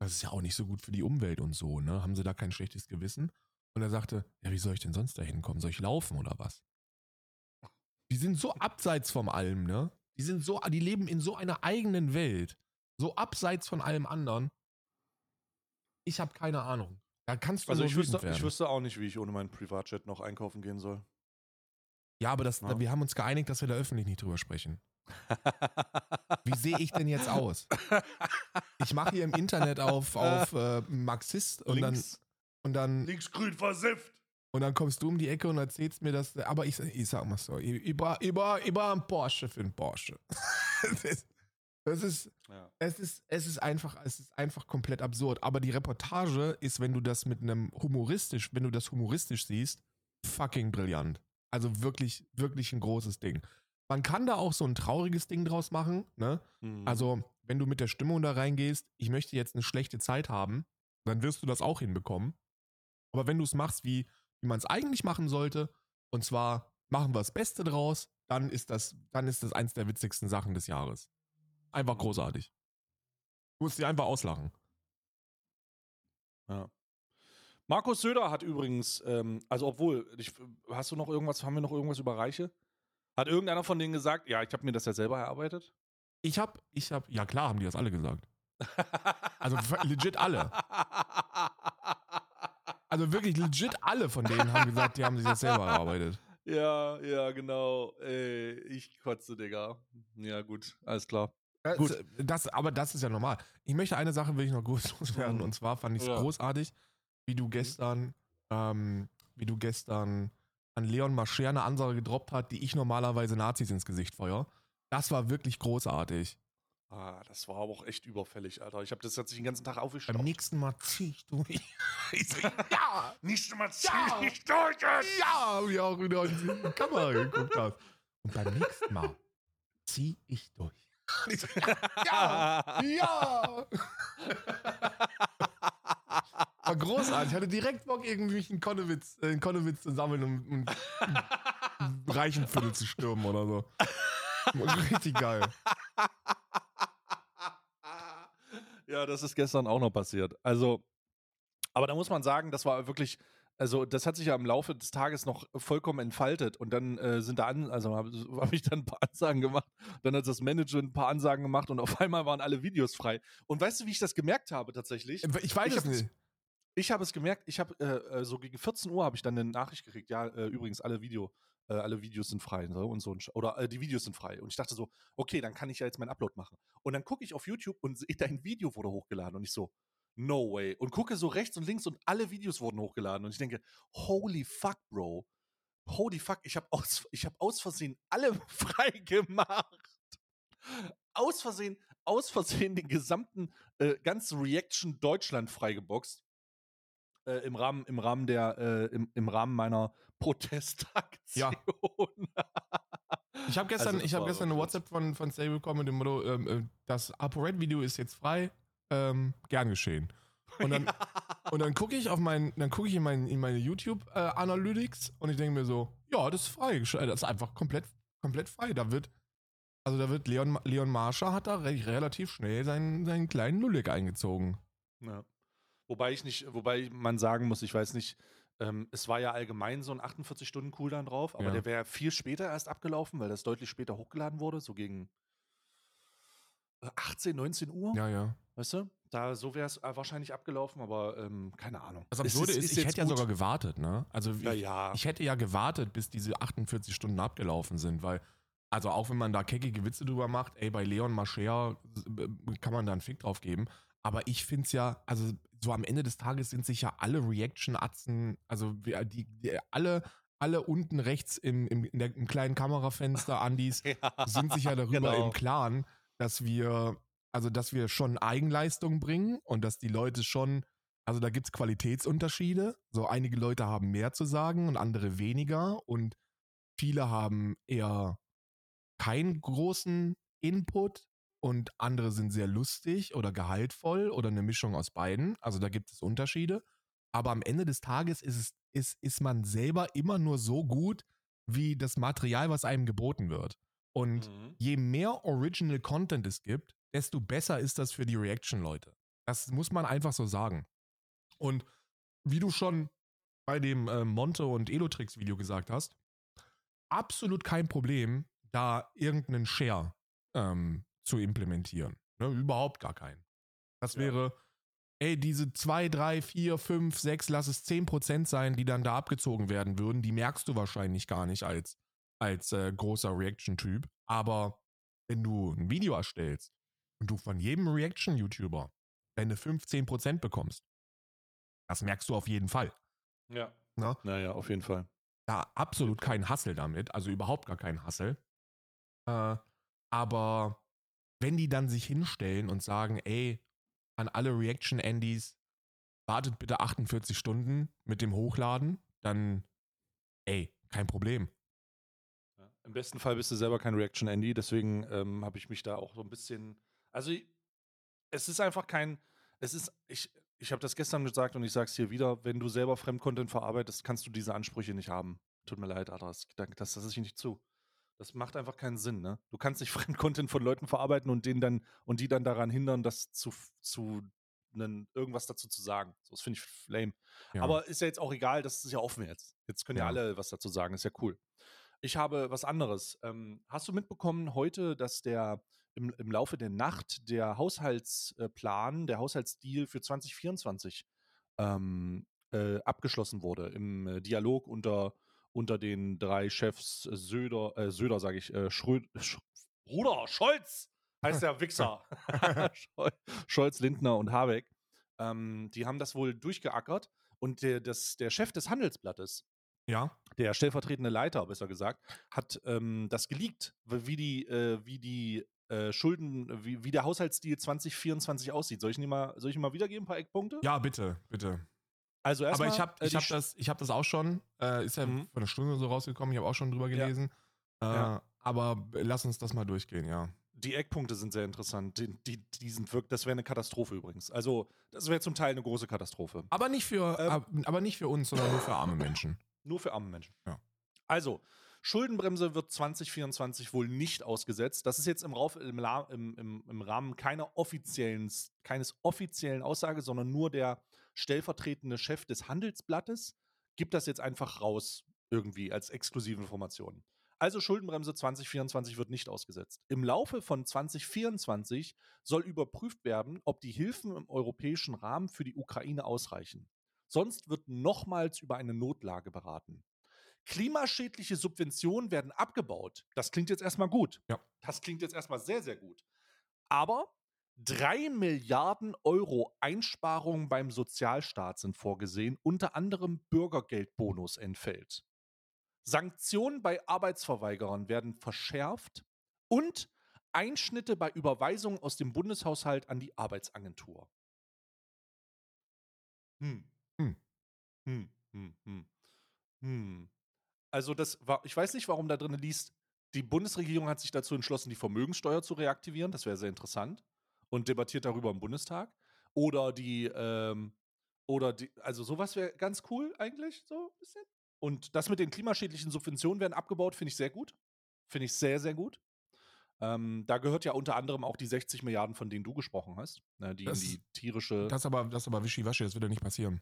das ist ja auch nicht so gut für die Umwelt und so, ne? Haben sie da kein schlechtes Gewissen? Und er sagte, ja, wie soll ich denn sonst da hinkommen? Soll ich laufen oder was? Die sind so abseits vom allem, ne? Die sind so, die leben in so einer eigenen Welt. So abseits von allem anderen. Ich habe keine Ahnung. Da kannst du also ich wüsste, ich wüsste auch nicht, wie ich ohne meinen Privatjet noch einkaufen gehen soll. Ja, aber das, ja. wir haben uns geeinigt, dass wir da öffentlich nicht drüber sprechen. Wie sehe ich denn jetzt aus? Ich mache hier im Internet auf, auf äh, Marxist und Links. dann und dann. Linksgrün versifft. Und dann kommst du um die Ecke und erzählst mir das. Aber ich, ich sag mal so, über, über, über ein Porsche für ein Porsche. das ist, das ist, ja. es ist, es ist einfach, es ist einfach komplett absurd. Aber die Reportage ist, wenn du das mit einem humoristisch, wenn du das humoristisch siehst, fucking brillant. Also wirklich, wirklich ein großes Ding. Man kann da auch so ein trauriges Ding draus machen, ne? Mhm. Also, wenn du mit der Stimmung da reingehst, ich möchte jetzt eine schlechte Zeit haben, dann wirst du das auch hinbekommen. Aber wenn du es machst, wie, wie man es eigentlich machen sollte, und zwar machen wir das Beste draus, dann ist das, dann ist das eins der witzigsten Sachen des Jahres. Einfach großartig. Du musst sie einfach auslachen. Ja. Markus Söder hat übrigens, ähm, also obwohl, ich, hast du noch irgendwas, haben wir noch irgendwas über Reiche? Hat irgendeiner von denen gesagt, ja, ich habe mir das ja selber erarbeitet? Ich habe, ich habe, ja klar, haben die das alle gesagt. Also legit alle. Also wirklich legit alle von denen haben gesagt, die haben sich das selber erarbeitet. Ja, ja, genau. Ey, ich kotze, Digga. Ja, gut, alles klar. Das, gut. Das, aber das ist ja normal. Ich möchte eine Sache will ich noch groß loswerden. Mhm. Und zwar fand ich es ja. großartig, wie du gestern, ähm, wie du gestern an Leon Mascher eine Ansage gedroppt hat, die ich normalerweise Nazis ins Gesicht feuer. Das war wirklich großartig. Ah, das war aber auch echt überfällig, Alter. Ich habe das jetzt den ganzen Tag aufgestaucht. Beim nächsten Mal zieh ich durch. ich so, ja! Nächstes Mal zieh ja. ich durch! Ja, wie auch wieder in die Kamera geguckt hast. Und beim nächsten Mal zieh ich durch. Ich so, ja! Ja! War großartig. Ich hatte direkt Bock, irgendwie einen Konnewitz, äh, einen Konnewitz zu sammeln und, und einen reichen Viertel zu stürmen oder so. Richtig geil. ja, das ist gestern auch noch passiert. Also, aber da muss man sagen, das war wirklich, also das hat sich ja im Laufe des Tages noch vollkommen entfaltet und dann äh, sind da an, also habe hab ich dann ein paar Ansagen gemacht, dann hat das Management ein paar Ansagen gemacht und auf einmal waren alle Videos frei. Und weißt du, wie ich das gemerkt habe tatsächlich? Ich weiß es nicht. Ich habe es gemerkt, ich habe äh, äh, so gegen 14 Uhr habe ich dann eine Nachricht gekriegt, ja, äh, übrigens alle Video, äh, alle Videos sind frei so, und so oder äh, die Videos sind frei und ich dachte so, okay, dann kann ich ja jetzt meinen Upload machen. Und dann gucke ich auf YouTube und sehe, dein Video wurde hochgeladen und ich so, no way. Und gucke so rechts und links und alle Videos wurden hochgeladen und ich denke, holy fuck, Bro. Holy fuck, ich habe aus, hab aus Versehen alle frei gemacht. Aus Versehen, aus Versehen den gesamten, äh, ganzen Reaction Deutschland freigeboxt äh, im, Rahmen, im, Rahmen der, äh, im, im Rahmen meiner Protestaktion. Ja. Ich habe gestern, also, ich hab gestern eine WhatsApp von, von Stay bekommen mit dem Motto, ähm, äh, das ApoRed-Video ist jetzt frei, ähm, gern geschehen. Und dann, ja. und dann gucke ich auf mein, dann gucke ich in, mein, in meine YouTube-Analytics äh, und ich denke mir so, ja, das ist frei, das ist einfach komplett, komplett frei. Da wird, also da wird Leon, Leon Marsha hat da re relativ schnell seinen, seinen kleinen Nullig eingezogen. Ja. Wobei ich nicht, wobei man sagen muss, ich weiß nicht, ähm, es war ja allgemein so ein 48-Stunden-Cooldown drauf, aber ja. der wäre viel später erst abgelaufen, weil das deutlich später hochgeladen wurde, so gegen 18, äh, 19 Uhr. Ja, ja. Weißt du? Da, so wäre es äh, wahrscheinlich abgelaufen, aber ähm, keine Ahnung. Das Absurde ist, ist, ist ich hätte gut. ja sogar gewartet, ne? Also ja, ich, ja. ich hätte ja gewartet, bis diese 48 Stunden abgelaufen sind, weil also auch wenn man da keckige Witze drüber macht, ey, bei Leon Mascher kann man da einen Fick drauf geben. Aber ich finde es ja, also so am Ende des Tages sind sich ja alle Reaction-Atzen, also die, die, alle, alle unten rechts im, im, der, im kleinen Kamerafenster, Andis, ja, sind sich ja darüber genau. im Klaren, dass wir, also dass wir schon Eigenleistung bringen und dass die Leute schon, also da gibt es Qualitätsunterschiede. So einige Leute haben mehr zu sagen und andere weniger und viele haben eher keinen großen Input und andere sind sehr lustig oder gehaltvoll oder eine Mischung aus beiden. Also da gibt es Unterschiede. Aber am Ende des Tages ist, es, ist, ist man selber immer nur so gut, wie das Material, was einem geboten wird. Und mhm. je mehr Original Content es gibt, desto besser ist das für die Reaction-Leute. Das muss man einfach so sagen. Und wie du schon bei dem äh, Monte und Elotrix-Video gesagt hast, absolut kein Problem, da irgendeinen Share ähm, zu implementieren. Ne, überhaupt gar keinen. Das ja. wäre, ey, diese 2, 3, 4, 5, 6, lass es 10% sein, die dann da abgezogen werden würden, die merkst du wahrscheinlich gar nicht als, als äh, großer Reaction-Typ. Aber wenn du ein Video erstellst und du von jedem Reaction-YouTuber deine 15% bekommst, das merkst du auf jeden Fall. Ja. Na? Naja, auf jeden Fall. Ja, absolut kein Hassel damit, also überhaupt gar kein Hassel. Äh, aber wenn die dann sich hinstellen und sagen, ey, an alle Reaction-Andys, wartet bitte 48 Stunden mit dem Hochladen, dann, ey, kein Problem. Ja, Im besten Fall bist du selber kein Reaction-Andy, deswegen ähm, habe ich mich da auch so ein bisschen, also es ist einfach kein, es ist, ich, ich habe das gestern gesagt und ich sage es hier wieder, wenn du selber Fremdcontent verarbeitest, kannst du diese Ansprüche nicht haben. Tut mir leid, Adras, das, das lasse ich nicht zu. Das macht einfach keinen Sinn, ne? Du kannst nicht Fremdcontent von Leuten verarbeiten und denen dann und die dann daran hindern, das zu, zu einen, irgendwas dazu zu sagen. So, das finde ich lame. Ja. Aber ist ja jetzt auch egal, das ist ja offen jetzt. Jetzt können ja, ja alle was dazu sagen, ist ja cool. Ich habe was anderes. Ähm, hast du mitbekommen heute, dass der im, im Laufe der Nacht der Haushaltsplan, der Haushaltsdeal für 2024 ähm, äh, abgeschlossen wurde im äh, Dialog unter unter den drei Chefs äh, Söder, äh, Söder sage ich, äh, Schröd, Sch Bruder, Scholz heißt der Wichser. Scholz, Lindner und Habeck. Ähm, die haben das wohl durchgeackert und der, das, der Chef des Handelsblattes, ja. der stellvertretende Leiter, besser gesagt, hat ähm, das geleakt, wie die, äh, wie die äh, Schulden, wie, wie der Haushaltsstil 2024 aussieht. Soll ich, mal, soll ich mal wiedergeben, ein paar Eckpunkte? Ja, bitte, bitte. Also erstmal. Aber ich habe äh, ich hab das, hab das auch schon, äh, ist ja mhm. vor einer Stunde so rausgekommen, ich habe auch schon drüber gelesen. Ja. Äh, ja. Aber lass uns das mal durchgehen, ja. Die Eckpunkte sind sehr interessant. Die, die, die sind wirklich, das wäre eine Katastrophe übrigens. Also, das wäre zum Teil eine große Katastrophe. Aber nicht für, ähm, aber nicht für uns, sondern nur für arme Menschen. Nur für arme Menschen. Ja. Also, Schuldenbremse wird 2024 wohl nicht ausgesetzt. Das ist jetzt im, Rauf, im, im, im Rahmen keiner offiziellen, keines offiziellen Aussage, sondern nur der stellvertretende Chef des Handelsblattes gibt das jetzt einfach raus, irgendwie als exklusive Information. Also Schuldenbremse 2024 wird nicht ausgesetzt. Im Laufe von 2024 soll überprüft werden, ob die Hilfen im europäischen Rahmen für die Ukraine ausreichen. Sonst wird nochmals über eine Notlage beraten. Klimaschädliche Subventionen werden abgebaut. Das klingt jetzt erstmal gut. Ja. Das klingt jetzt erstmal sehr, sehr gut. Aber 3 Milliarden Euro Einsparungen beim Sozialstaat sind vorgesehen, unter anderem Bürgergeldbonus entfällt. Sanktionen bei Arbeitsverweigerern werden verschärft und Einschnitte bei Überweisungen aus dem Bundeshaushalt an die Arbeitsagentur. Hm. Hm. Hm. Hm. Hm. hm. Also das war, ich weiß nicht, warum da drin liest, die Bundesregierung hat sich dazu entschlossen, die Vermögenssteuer zu reaktivieren. Das wäre sehr interessant. Und debattiert darüber im Bundestag. Oder die, ähm, oder die, also sowas wäre ganz cool eigentlich, so ein bisschen. Und das mit den klimaschädlichen Subventionen werden abgebaut, finde ich sehr gut. Finde ich sehr, sehr gut. Ähm, da gehört ja unter anderem auch die 60 Milliarden, von denen du gesprochen hast, ne, die das, in die tierische. Das aber, das aber wischiwaschi, das wird ja nicht passieren.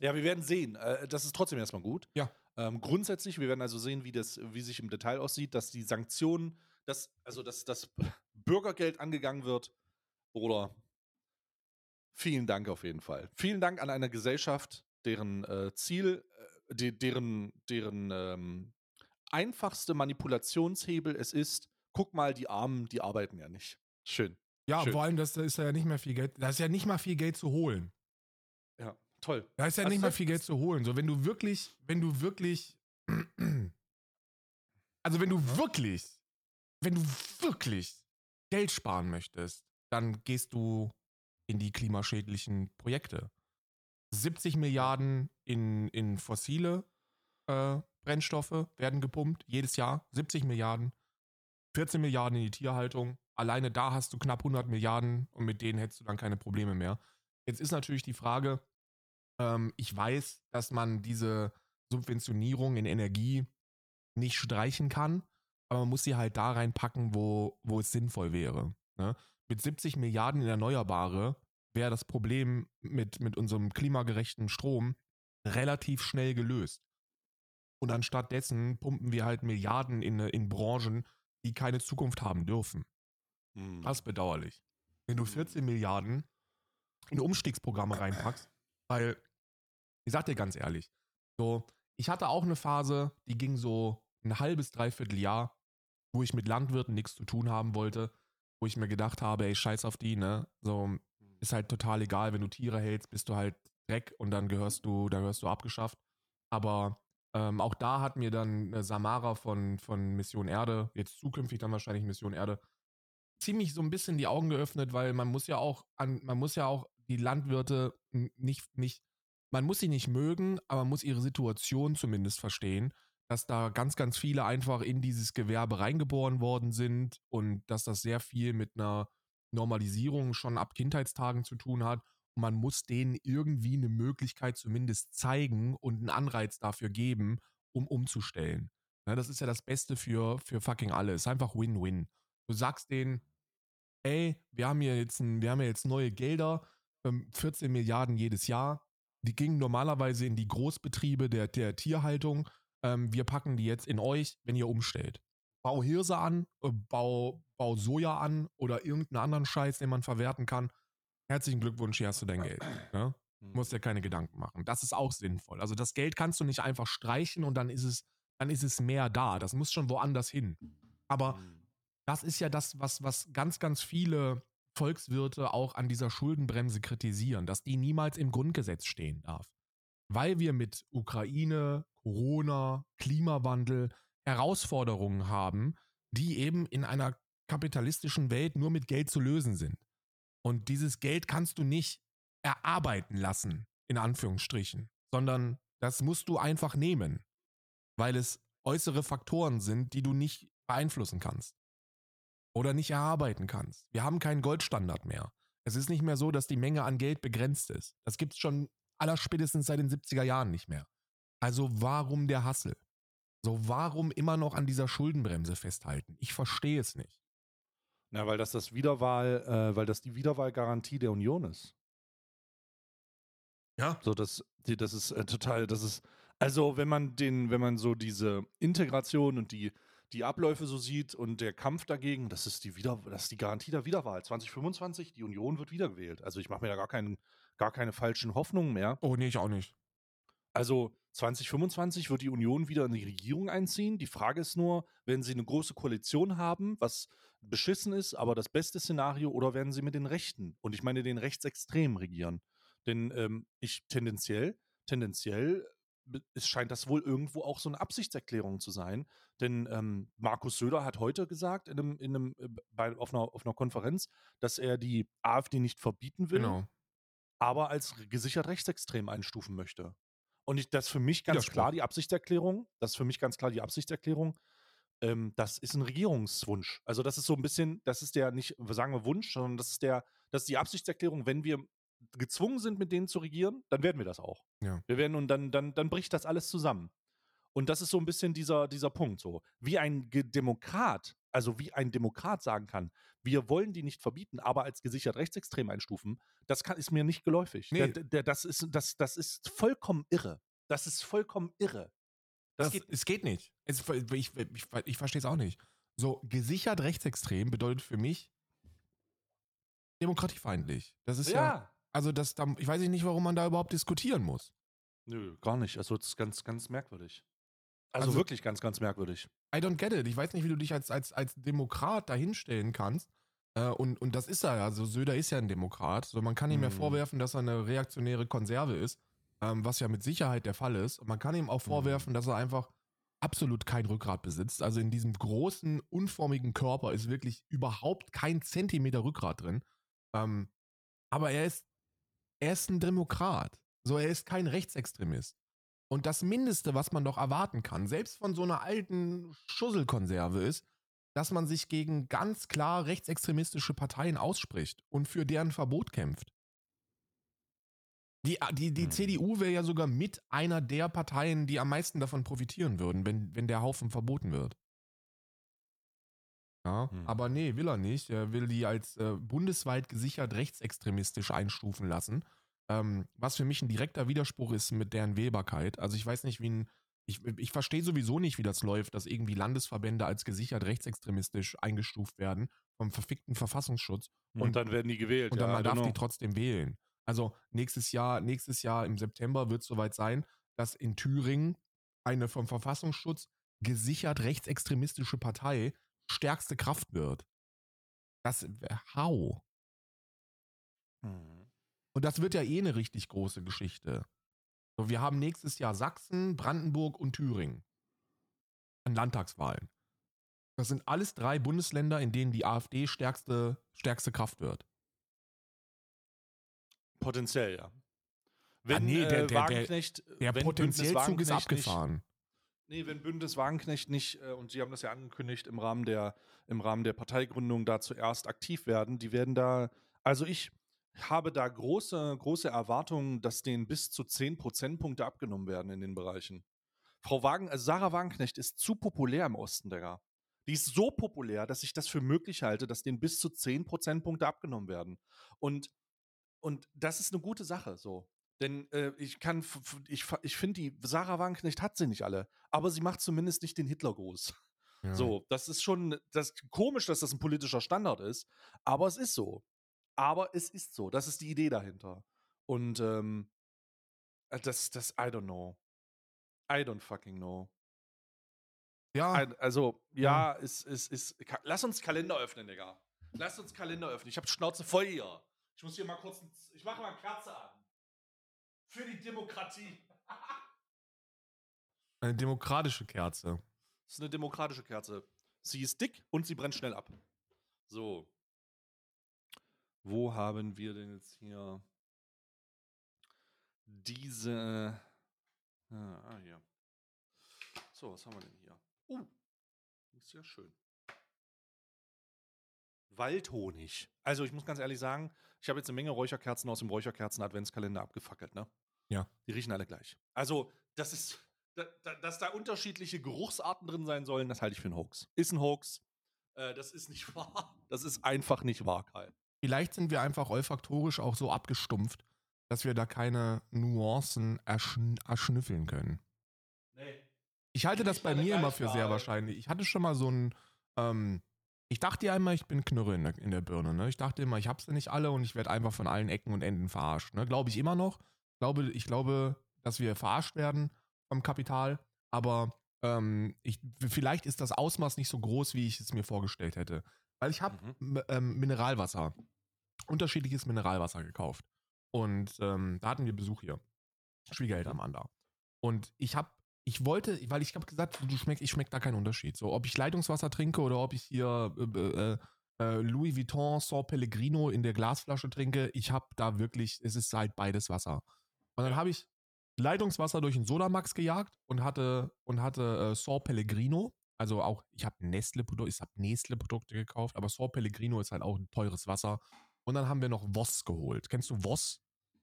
Ja, wir werden sehen. Äh, das ist trotzdem erstmal gut. Ja. Ähm, grundsätzlich, wir werden also sehen, wie das, wie sich im Detail aussieht, dass die Sanktionen, dass, also dass das Bürgergeld angegangen wird oder vielen Dank auf jeden Fall. Vielen Dank an eine Gesellschaft, deren äh, Ziel de, deren, deren ähm, einfachste Manipulationshebel es ist, guck mal, die Armen, die arbeiten ja nicht. Schön. Ja, Schön. vor allem, das ist ja nicht mehr viel Geld, da ist ja nicht mal viel Geld zu holen. Ja, toll. Da ist ja Hast nicht du? mal viel Geld zu holen. So, wenn du wirklich, wenn du wirklich, also wenn du wirklich, wenn du wirklich Geld sparen möchtest, dann gehst du in die klimaschädlichen Projekte. 70 Milliarden in, in fossile äh, Brennstoffe werden gepumpt, jedes Jahr. 70 Milliarden. 14 Milliarden in die Tierhaltung. Alleine da hast du knapp 100 Milliarden und mit denen hättest du dann keine Probleme mehr. Jetzt ist natürlich die Frage, ähm, ich weiß, dass man diese Subventionierung in Energie nicht streichen kann, aber man muss sie halt da reinpacken, wo, wo es sinnvoll wäre. Ne? Mit 70 Milliarden in Erneuerbare wäre das Problem mit, mit unserem klimagerechten Strom relativ schnell gelöst. Und anstatt dessen pumpen wir halt Milliarden in, in Branchen, die keine Zukunft haben dürfen. Hm. Das ist bedauerlich. Wenn du 14 Milliarden in Umstiegsprogramme reinpackst, weil, ich sag dir ganz ehrlich, so, ich hatte auch eine Phase, die ging so ein halbes, dreiviertel Jahr, wo ich mit Landwirten nichts zu tun haben wollte, wo ich mir gedacht habe, ey, scheiß auf die, ne? So, ist halt total egal, wenn du Tiere hältst, bist du halt Dreck und dann gehörst du, da gehörst du abgeschafft. Aber ähm, auch da hat mir dann äh, Samara von, von Mission Erde, jetzt zukünftig dann wahrscheinlich Mission Erde, ziemlich so ein bisschen die Augen geöffnet, weil man muss ja auch an, man muss ja auch die Landwirte nicht, nicht, man muss sie nicht mögen, aber man muss ihre Situation zumindest verstehen, dass da ganz, ganz viele einfach in dieses Gewerbe reingeboren worden sind und dass das sehr viel mit einer Normalisierung schon ab Kindheitstagen zu tun hat. Und man muss denen irgendwie eine Möglichkeit zumindest zeigen und einen Anreiz dafür geben, um umzustellen. Ja, das ist ja das Beste für, für fucking alle. Es ist einfach Win-Win. Du sagst denen, ey, wir haben hier jetzt, ein, wir haben hier jetzt neue Gelder, 14 Milliarden jedes Jahr. Die gingen normalerweise in die Großbetriebe der, der Tierhaltung. Ähm, wir packen die jetzt in euch, wenn ihr umstellt. Bau Hirse an, äh, bau, bau Soja an oder irgendeinen anderen Scheiß, den man verwerten kann. Herzlichen Glückwunsch, hier hast du dein Geld. Ne? Du musst dir keine Gedanken machen. Das ist auch sinnvoll. Also das Geld kannst du nicht einfach streichen und dann ist es, dann ist es mehr da. Das muss schon woanders hin. Aber das ist ja das, was, was ganz, ganz viele Volkswirte auch an dieser Schuldenbremse kritisieren, dass die niemals im Grundgesetz stehen darf. Weil wir mit Ukraine, Corona, Klimawandel Herausforderungen haben, die eben in einer kapitalistischen Welt nur mit Geld zu lösen sind. Und dieses Geld kannst du nicht erarbeiten lassen, in Anführungsstrichen, sondern das musst du einfach nehmen, weil es äußere Faktoren sind, die du nicht beeinflussen kannst oder nicht erarbeiten kannst. Wir haben keinen Goldstandard mehr. Es ist nicht mehr so, dass die Menge an Geld begrenzt ist. Das gibt es schon allerspätestens seit den 70er Jahren nicht mehr. Also warum der Hassel? So, warum immer noch an dieser Schuldenbremse festhalten? Ich verstehe es nicht. Na, weil das das Wiederwahl, äh, weil das die Wiederwahlgarantie der Union ist. Ja. So, das, die, das ist äh, total, das ist, also wenn man den, wenn man so diese Integration und die, die Abläufe so sieht und der Kampf dagegen, das ist die Wieder, das ist die Garantie der Wiederwahl. 2025, die Union wird wiedergewählt. Also ich mache mir da gar, keinen, gar keine falschen Hoffnungen mehr. Oh, nee, ich auch nicht. Also 2025 wird die Union wieder in die Regierung einziehen. Die Frage ist nur, werden sie eine große Koalition haben, was beschissen ist, aber das beste Szenario, oder werden sie mit den Rechten, und ich meine den Rechtsextremen regieren? Denn ähm, ich tendenziell, tendenziell es scheint das wohl irgendwo auch so eine Absichtserklärung zu sein. Denn ähm, Markus Söder hat heute gesagt, in einem, in einem, äh, bei, auf, einer, auf einer Konferenz, dass er die AfD nicht verbieten will, genau. Aber als gesichert rechtsextrem einstufen möchte. Und ich, das ist für mich ganz klar die Absichtserklärung. Das ist für mich ganz klar die Absichtserklärung. Ähm, das ist ein Regierungswunsch. Also das ist so ein bisschen, das ist der nicht, sagen wir Wunsch, sondern das ist der, das ist die Absichtserklärung, wenn wir gezwungen sind, mit denen zu regieren, dann werden wir das auch. Ja. Wir werden und dann, dann, dann bricht das alles zusammen. Und das ist so ein bisschen dieser, dieser Punkt. So. Wie ein Demokrat, also wie ein Demokrat sagen kann, wir wollen die nicht verbieten, aber als gesichert rechtsextrem einstufen, das kann, ist mir nicht geläufig. Nee. Das, ist, das, das ist vollkommen irre. Das ist vollkommen irre. Das, das geht, es geht nicht. Es, ich, ich, ich, ich verstehe es auch nicht. So, gesichert rechtsextrem bedeutet für mich demokratiefeindlich. Das ist ja, ja also das, ich weiß nicht, warum man da überhaupt diskutieren muss. Nö, gar nicht. Also das ist ganz, ganz merkwürdig. Also, also, wirklich ganz, ganz merkwürdig. I don't get it. Ich weiß nicht, wie du dich als, als, als Demokrat dahinstellen kannst. Äh, und, und das ist er ja. Also Söder ist ja ein Demokrat. So, man kann ihm ja mhm. vorwerfen, dass er eine reaktionäre Konserve ist, ähm, was ja mit Sicherheit der Fall ist. Und man kann ihm auch mhm. vorwerfen, dass er einfach absolut kein Rückgrat besitzt. Also in diesem großen, unformigen Körper ist wirklich überhaupt kein Zentimeter Rückgrat drin. Ähm, aber er ist er ist ein Demokrat. So, er ist kein Rechtsextremist. Und das Mindeste, was man doch erwarten kann, selbst von so einer alten Schusselkonserve, ist, dass man sich gegen ganz klar rechtsextremistische Parteien ausspricht und für deren Verbot kämpft. Die, die, die hm. CDU wäre ja sogar mit einer der Parteien, die am meisten davon profitieren würden, wenn, wenn der Haufen verboten wird. Ja, hm. aber nee, will er nicht. Er will die als äh, bundesweit gesichert rechtsextremistisch einstufen lassen. Ähm, was für mich ein direkter Widerspruch ist mit deren Wählbarkeit. Also ich weiß nicht, wie ein. Ich, ich verstehe sowieso nicht, wie das läuft, dass irgendwie Landesverbände als gesichert rechtsextremistisch eingestuft werden vom verfickten Verfassungsschutz. Und, und dann werden die gewählt. Und dann ja, man darf die trotzdem wählen. Also nächstes Jahr, nächstes Jahr im September wird es soweit sein, dass in Thüringen eine vom Verfassungsschutz gesichert rechtsextremistische Partei stärkste Kraft wird. Das, how? Mhm. Und das wird ja eh eine richtig große Geschichte. So, wir haben nächstes Jahr Sachsen, Brandenburg und Thüringen an Landtagswahlen. Das sind alles drei Bundesländer, in denen die AfD stärkste, stärkste Kraft wird. Potenziell, ja. Wenn, ah, nee, der, äh, der, der, der, der Potenziellzug ist abgefahren. Nicht, Nee, wenn Bündnis Wagenknecht nicht, äh, und Sie haben das ja angekündigt, im Rahmen, der, im Rahmen der Parteigründung da zuerst aktiv werden, die werden da, also ich habe da große, große Erwartungen, dass denen bis zu 10 Prozentpunkte abgenommen werden in den Bereichen. Frau Wagen, also Sarah Wagenknecht ist zu populär im Osten, Digga. Die ist so populär, dass ich das für möglich halte, dass denen bis zu 10 Prozentpunkte abgenommen werden. Und, und das ist eine gute Sache, so. Denn äh, ich kann, ich, ich finde, die Sarah Wagenknecht hat sie nicht alle, aber sie macht zumindest nicht den Hitler groß. Ja. So, das ist schon das komisch, dass das ein politischer Standard ist, aber es ist so. Aber es ist so. Das ist die Idee dahinter. Und ähm, äh, das, das, I don't know. I don't fucking know. Ja. Also, ja, ja. Ist, ist, ist, lass uns Kalender öffnen, Digga. Lass uns Kalender öffnen. Ich habe Schnauze voll hier. Ich muss hier mal kurz, ich mache mal Kerze an. Für die Demokratie. eine demokratische Kerze. Das ist eine demokratische Kerze. Sie ist dick und sie brennt schnell ab. So. Wo haben wir denn jetzt hier diese. Ah, ah hier. So, was haben wir denn hier? Uh, ist ja schön. Waldhonig. Also ich muss ganz ehrlich sagen, ich habe jetzt eine Menge Räucherkerzen aus dem Räucherkerzen-Adventskalender abgefackelt, ne? Ja. Die riechen alle gleich. Also, das ist, da, da, dass da unterschiedliche Geruchsarten drin sein sollen, das halte ich für einen Hoax. Ist ein Hoax. Äh, das ist nicht wahr. Das ist einfach nicht wahr, Kai. Vielleicht sind wir einfach olfaktorisch auch so abgestumpft, dass wir da keine Nuancen erschn erschnüffeln können. Nee. Ich halte das bei mir immer für sehr wahrscheinlich. Ich hatte schon mal so ein, ähm, ich dachte ja immer, ich bin Knurre in der, in der Birne. Ne? Ich dachte immer, ich hab's ja nicht alle und ich werde einfach von allen Ecken und Enden verarscht. Ne? Glaube ich immer noch. Glaube, ich glaube, dass wir verarscht werden vom Kapital, aber ähm, ich, vielleicht ist das Ausmaß nicht so groß, wie ich es mir vorgestellt hätte. Weil ich habe mhm. ähm, Mineralwasser, unterschiedliches Mineralwasser gekauft. Und ähm, da hatten wir Besuch hier. Schwiegereltern waren da. Und ich habe, ich wollte, weil ich habe gesagt, du schmeckst, ich schmecke da keinen Unterschied. So, ob ich Leitungswasser trinke oder ob ich hier äh, äh, äh Louis Vuitton San Pellegrino in der Glasflasche trinke, ich habe da wirklich, es ist halt beides Wasser. Und dann habe ich Leitungswasser durch einen Sodamax gejagt und hatte und hatte äh, Saw Pellegrino. Also auch, ich habe Nestle-Produkte, ich habe Nestle-Produkte gekauft, aber Saw Pellegrino ist halt auch ein teures Wasser. Und dann haben wir noch Voss geholt. Kennst du Voss?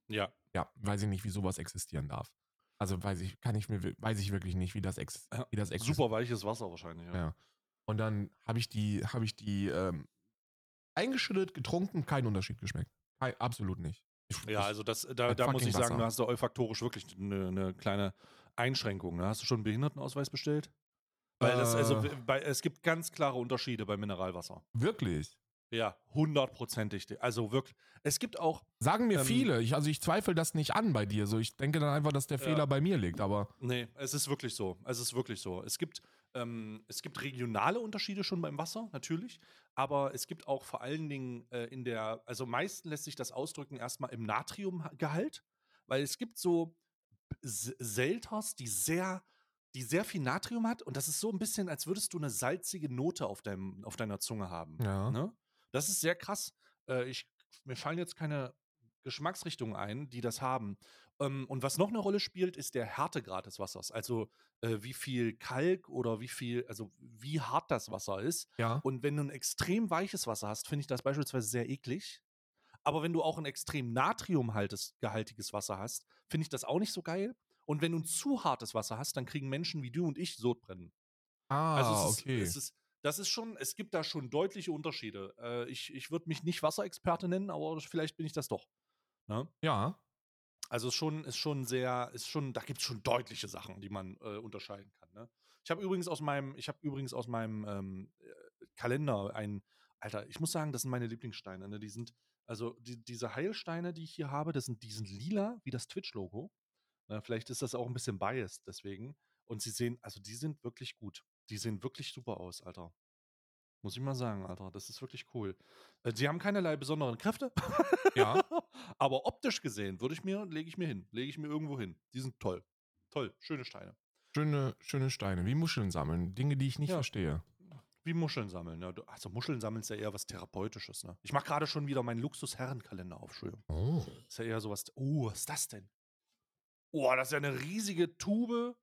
Ja. Ja, weiß ich nicht, wie sowas existieren darf. Also weiß ich, kann ich mir, weiß ich wirklich nicht, wie das, ex, wie das existiert. Super weiches Wasser wahrscheinlich, ja. ja. Und dann habe ich die, habe ich die ähm, eingeschüttet, getrunken, kein Unterschied geschmeckt. Kein, absolut nicht. Ja, also das, da, da muss ich sagen, Wasser. da hast du olfaktorisch wirklich eine, eine kleine Einschränkung. Ne? Hast du schon einen Behindertenausweis bestellt? Weil das, also, äh. bei, es gibt ganz klare Unterschiede bei Mineralwasser. Wirklich? Ja, hundertprozentig. Also wirklich. Es gibt auch. Sagen mir ähm, viele. Ich, also ich zweifle das nicht an bei dir. So, ich denke dann einfach, dass der ja. Fehler bei mir liegt, aber. Nee, es ist wirklich so. Es ist wirklich so. Es gibt, ähm, es gibt regionale Unterschiede schon beim Wasser, natürlich. Aber es gibt auch vor allen Dingen äh, in der, also meistens lässt sich das ausdrücken erstmal im Natriumgehalt, weil es gibt so Selters, die sehr die sehr viel Natrium hat und das ist so ein bisschen, als würdest du eine salzige Note auf, deinem, auf deiner Zunge haben. Ja. Ne? Das ist sehr krass. Äh, ich, mir fallen jetzt keine Geschmacksrichtungen ein, die das haben. Ähm, und was noch eine Rolle spielt, ist der Härtegrad des Wassers. Also äh, wie viel Kalk oder wie viel, also wie hart das Wasser ist. Ja. Und wenn du ein extrem weiches Wasser hast, finde ich das beispielsweise sehr eklig. Aber wenn du auch ein extrem natriumgehaltiges Wasser hast, finde ich das auch nicht so geil. Und wenn du ein zu hartes Wasser hast, dann kriegen Menschen wie du und ich Sodbrennen. Ah, also es okay. es ist, das ist schon, es gibt da schon deutliche Unterschiede. Äh, ich ich würde mich nicht Wasserexperte nennen, aber vielleicht bin ich das doch. Ne? Ja. Also ist schon, ist schon sehr, ist schon, da gibt es schon deutliche Sachen, die man äh, unterscheiden kann. Ne? Ich habe übrigens aus meinem, ich habe übrigens aus meinem ähm, äh, Kalender ein, Alter, ich muss sagen, das sind meine Lieblingssteine. Ne? Die sind, also die, diese Heilsteine, die ich hier habe, das sind, die sind lila, wie das Twitch-Logo. Äh, vielleicht ist das auch ein bisschen biased deswegen. Und sie sehen, also die sind wirklich gut. Die sehen wirklich super aus, Alter. Muss ich mal sagen, Alter. Das ist wirklich cool. Äh, sie haben keinerlei besonderen Kräfte. Ja. Aber optisch gesehen würde ich mir, lege ich mir hin. Lege ich mir irgendwo hin. Die sind toll. Toll. Schöne Steine. Schöne, schöne Steine. Wie Muscheln sammeln. Dinge, die ich nicht ja. verstehe. Wie Muscheln sammeln. Ja. Also Muscheln sammeln ist ja eher was Therapeutisches. Ne? Ich mache gerade schon wieder meinen Luxus-Herrenkalender auf. Entschuldigung. Oh. Ist ja eher sowas. Oh, was ist das denn? Oh, das ist ja eine riesige Tube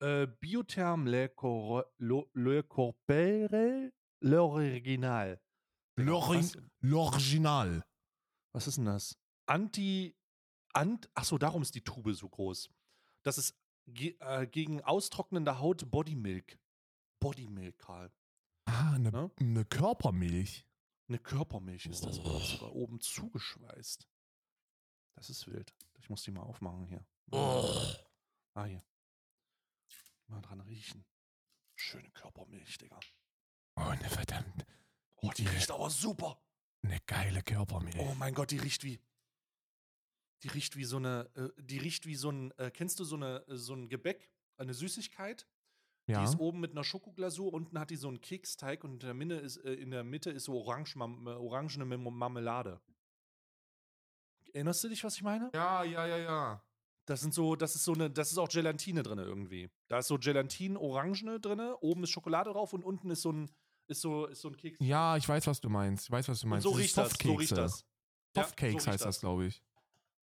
äh, Biotherm Le, Cor Le, Le Corpere L'Original. L'Original. Was ist denn das? Anti. Ant, achso, darum ist die Tube so groß. Das ist ge, äh, gegen austrocknende Haut Bodymilk. Bodymilk, Karl. Ah, eine ne? ne Körpermilch. Eine Körpermilch ist das. Oh. Oben zugeschweißt. Das ist wild. Ich muss die mal aufmachen hier. Oh. Ah, hier. Mal dran riechen. Schöne Körpermilch, Digga. Oh, ne verdammt. Oh, die riecht aber super. Eine geile Körpermilch. Oh mein Gott, die riecht wie. Die riecht wie so eine. Äh, die riecht wie so ein. Äh, kennst du so eine so ein Gebäck, eine Süßigkeit? Ja. Die ist oben mit einer Schokoglasur, unten hat die so einen Keksteig und in der Mitte ist, äh, in der Mitte ist so orange, äh, orangene Marmelade. Erinnerst du dich, was ich meine? Ja, ja, ja, ja. Das sind so, das ist so eine, das ist auch Gelatine drin irgendwie. Da ist so Gelatin Orangene drin, oben ist Schokolade drauf und unten ist so ein, ist so, ist so ein Keks. Ja, ich weiß, was du meinst. Ich weiß, was du meinst. Und so riecht das, so riecht das. Softcakes ja, so heißt das, glaube ich.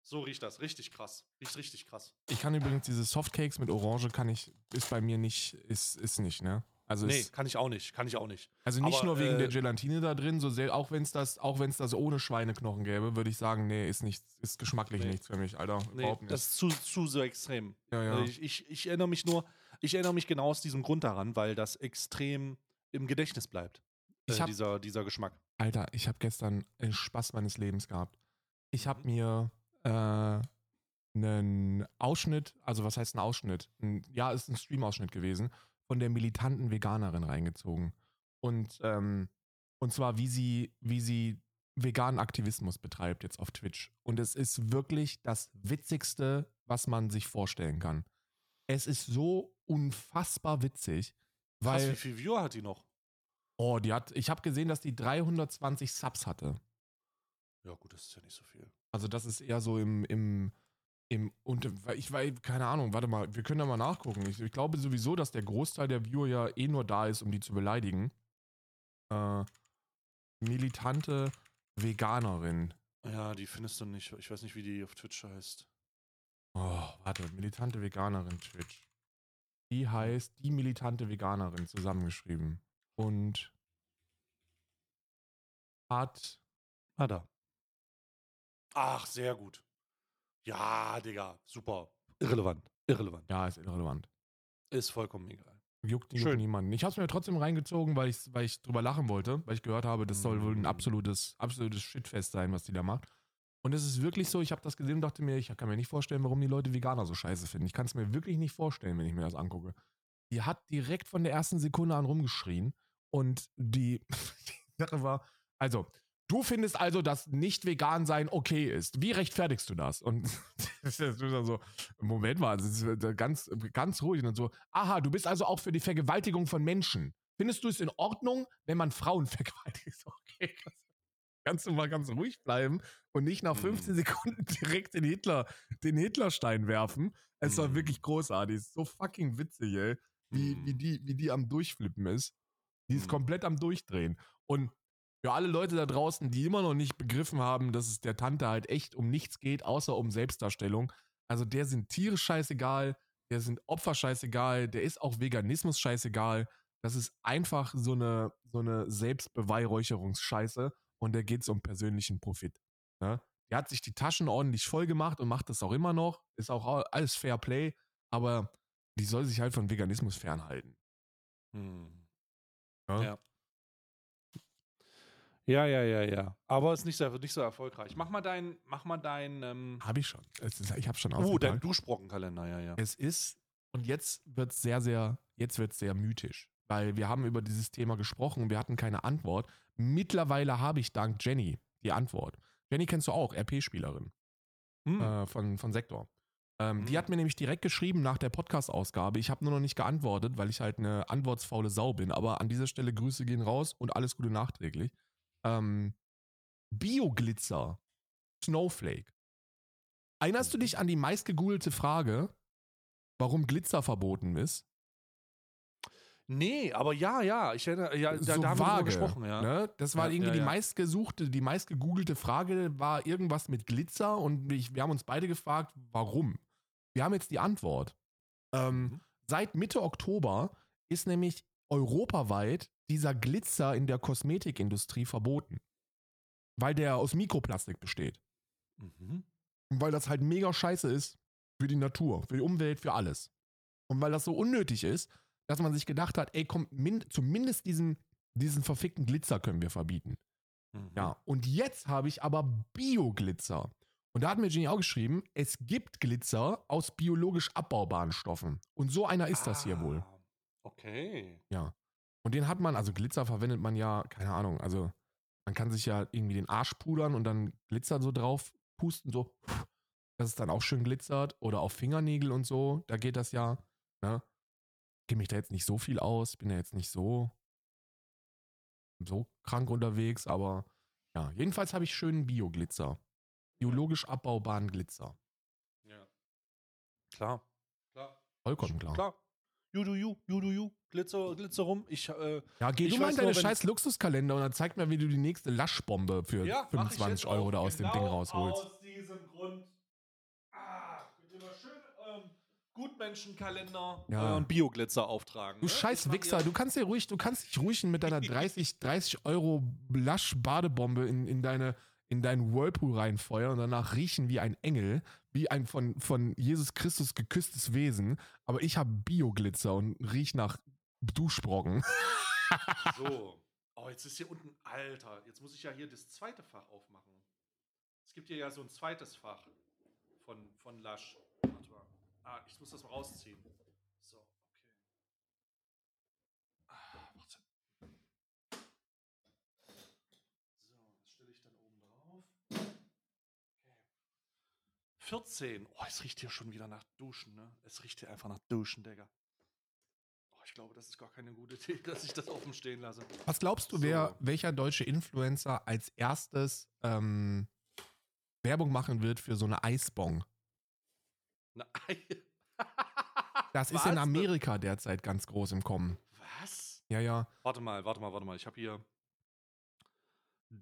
So riecht das, richtig krass. Riecht richtig krass. Ich kann übrigens diese Softcakes mit Orange kann ich, ist bei mir nicht, ist, ist nicht, ne? Also nee, kann ich auch nicht, kann ich auch nicht. Also nicht Aber, nur wegen äh, der Gelatine da drin, so sehr, auch wenn es das, auch wenn es das ohne Schweineknochen gäbe, würde ich sagen, nee, ist nicht, ist geschmacklich nee. nichts für mich, Alter. Nee, überhaupt nicht. Das ist zu, zu so extrem. Ja, ja. Ich, ich, ich erinnere mich nur, Ich erinnere mich genau aus diesem Grund daran, weil das extrem im Gedächtnis bleibt. Äh, hab- dieser, dieser Geschmack. Alter, ich habe gestern einen Spaß meines Lebens gehabt. Ich habe mir äh, einen Ausschnitt, also was heißt ein Ausschnitt? Ein, ja, ist ein Stream-Ausschnitt gewesen, von der militanten Veganerin reingezogen. Und, ähm, und zwar, wie sie, wie sie veganen Aktivismus betreibt jetzt auf Twitch. Und es ist wirklich das Witzigste, was man sich vorstellen kann. Es ist so unfassbar witzig, Krass, weil wie viel Viewer hat die noch? Oh, die hat, ich habe gesehen, dass die 320 Subs hatte. Ja, gut, das ist ja nicht so viel. Also das ist eher so im, im, im, und ich weiß, keine Ahnung, warte mal, wir können da mal nachgucken. Ich, ich glaube sowieso, dass der Großteil der Viewer ja eh nur da ist, um die zu beleidigen. Äh, militante Veganerin. Ja, die findest du nicht. Ich weiß nicht, wie die auf Twitch heißt. Oh, warte, militante Veganerin Twitch. Die heißt die militante Veganerin zusammengeschrieben. Und hat Ah, da. Ach, sehr gut. Ja, Digga, super. Irrelevant. Irrelevant. Ja, ist irrelevant. Ist vollkommen egal. Juckt, juckt Schön. niemanden. Ich habe es mir trotzdem reingezogen, weil ich, weil ich drüber lachen wollte, weil ich gehört habe, das soll wohl ein Mm. absolutes, absolutes Shitfest sein, was die da macht. Und es ist wirklich so, ich habe das gesehen und dachte mir, ich kann mir nicht vorstellen, warum die Leute Veganer so scheiße finden. Ich kann es mir wirklich nicht vorstellen, wenn ich mir das angucke. Die hat direkt von der ersten Sekunde an rumgeschrien und die, die Sache war, also, du findest also, dass nicht vegan sein okay ist. Wie rechtfertigst du das? Und das ist dann so, Moment mal, das ist ganz, ganz ruhig und so, aha, du bist also auch für die Vergewaltigung von Menschen. Findest du es in Ordnung, wenn man Frauen vergewaltigt? Okay, kannst du mal ganz ruhig bleiben und nicht nach 15 Mhm. Sekunden direkt den Hitler, den Hitlerstein werfen. Es war Mhm. wirklich großartig. Es ist so fucking witzig, ey, wie, wie, Mhm. die, wie die am Durchflippen ist. Die ist komplett am Durchdrehen. Und für alle Leute da draußen, die immer noch nicht begriffen haben, dass es der Tante halt echt um nichts geht, außer um Selbstdarstellung. Also der sind Tiere scheißegal, der sind Opfer scheißegal, der ist auch Veganismus scheißegal. Das ist einfach so eine, so eine Selbstbeweihräucherungsscheiße und da geht es um persönlichen Profit. Ne? Der hat sich die Taschen ordentlich voll gemacht und macht das auch immer noch. Ist auch alles Fair Play, aber die soll sich halt von Veganismus fernhalten. Hm. Ja? Ja. Ja, ja, ja, ja. Aber ist nicht so, nicht so erfolgreich. Mach mal dein, mach mal dein, ähm, Habe ich schon. Es ist, ich habe schon uh, dein. Duschbrockenkalender, ja, ja. Es ist, und jetzt wird es sehr, sehr, jetzt wird sehr mythisch. Weil wir haben über dieses Thema gesprochen und wir hatten keine Antwort. Mittlerweile habe ich dank Jenny die Antwort. Jenny kennst du auch, RP-Spielerin Hm. äh, von, von Sektor. Ähm, Die Mhm. hat mir nämlich direkt geschrieben nach der Podcast-Ausgabe. Ich habe nur noch nicht geantwortet, weil ich halt eine antwortsfaule Sau bin. Aber an dieser Stelle Grüße gehen raus und alles Gute nachträglich. Ähm, Bioglitzer, Snowflake. Erinnerst du dich an die meistgegoogelte Frage, warum Glitzer verboten ist? Nee, aber ja, ja. Ich erinnere, ja, da, so da haben wir gesprochen, ja. Ne? Das war Ja, irgendwie ja, die meistgesuchte, die meistgegoogelte Frage war irgendwas mit Glitzer und ich, wir haben uns beide gefragt, warum. Wir haben jetzt die Antwort. Ähm, Mhm. Seit Mitte Oktober ist nämlich europaweit dieser Glitzer in der Kosmetikindustrie verboten. Weil der aus Mikroplastik besteht. Mhm. Und weil das halt mega scheiße ist für die Natur, für die Umwelt, für alles. Und weil das so unnötig ist, dass man sich gedacht hat, ey, komm, min zumindest diesen, diesen verfickten Glitzer können wir verbieten. Mhm. Ja, und jetzt habe ich aber Bioglitzer. Und da hat mir Jenny auch geschrieben, es gibt Glitzer aus biologisch abbaubaren Stoffen. Und so einer ist das hier wohl. Ah, Okay. Ja. Und den hat man, also Glitzer verwendet man ja, keine Ahnung, also man kann sich ja irgendwie den Arsch pudern und dann Glitzer so drauf pusten, so, dass es dann auch schön glitzert. Oder auf Fingernägel und so, da geht das ja. Ne? Kenne mich da jetzt nicht so viel aus, bin ja jetzt nicht so, so krank unterwegs, aber ja, jedenfalls habe ich schönen Bioglitzer. Biologisch abbaubaren Glitzer. Ja. Klar. Klar. Vollkommen klar. Klar. You do you, you do you. Glitzer, Glitzer rum. Ich, äh, Ja, geh Ich du mal in deine scheiß Luxuskalender und dann zeig mir, wie du die nächste Laschbombe für ja, mach ich 25 jetzt Euro da aus dem genau Ding rausholst. Aus diesem Grund. Ah, mit immer schön ähm, Gutmenschenkalender Ja. äh, und Bioglitzer auftragen. Du ne? scheiß Wichser, du kannst dir ruhig, du kannst dich ruhig mit deiner 30, 30 Euro Lasch-Badebombe in, in, deine, in deinen Whirlpool reinfeuern und danach riechen wie ein Engel. Wie ein von, von Jesus Christus geküsstes Wesen, aber ich habe Bioglitzer und riech nach Duschbrocken. so. Oh, jetzt ist hier unten, Alter, jetzt muss ich ja hier das zweite Fach aufmachen. Es gibt hier ja so ein zweites Fach von, von mal. Ah, ich muss das mal rausziehen. So, okay. Ah, warte. So, das stelle ich dann oben drauf. Okay. 14. Oh, es riecht hier schon wieder nach Duschen, ne? Es riecht hier einfach nach Duschen, Digga. Oh, ich glaube, das ist gar keine gute Idee, dass ich das offen stehen lasse. Was glaubst du, so. wer, welcher deutsche Influencer als erstes ähm, Werbung machen wird für so eine Eisbong. Eine Ei das ist in Amerika derzeit ganz groß im Kommen. Was? Ja, ja. Warte mal, warte mal, warte mal. Ich habe hier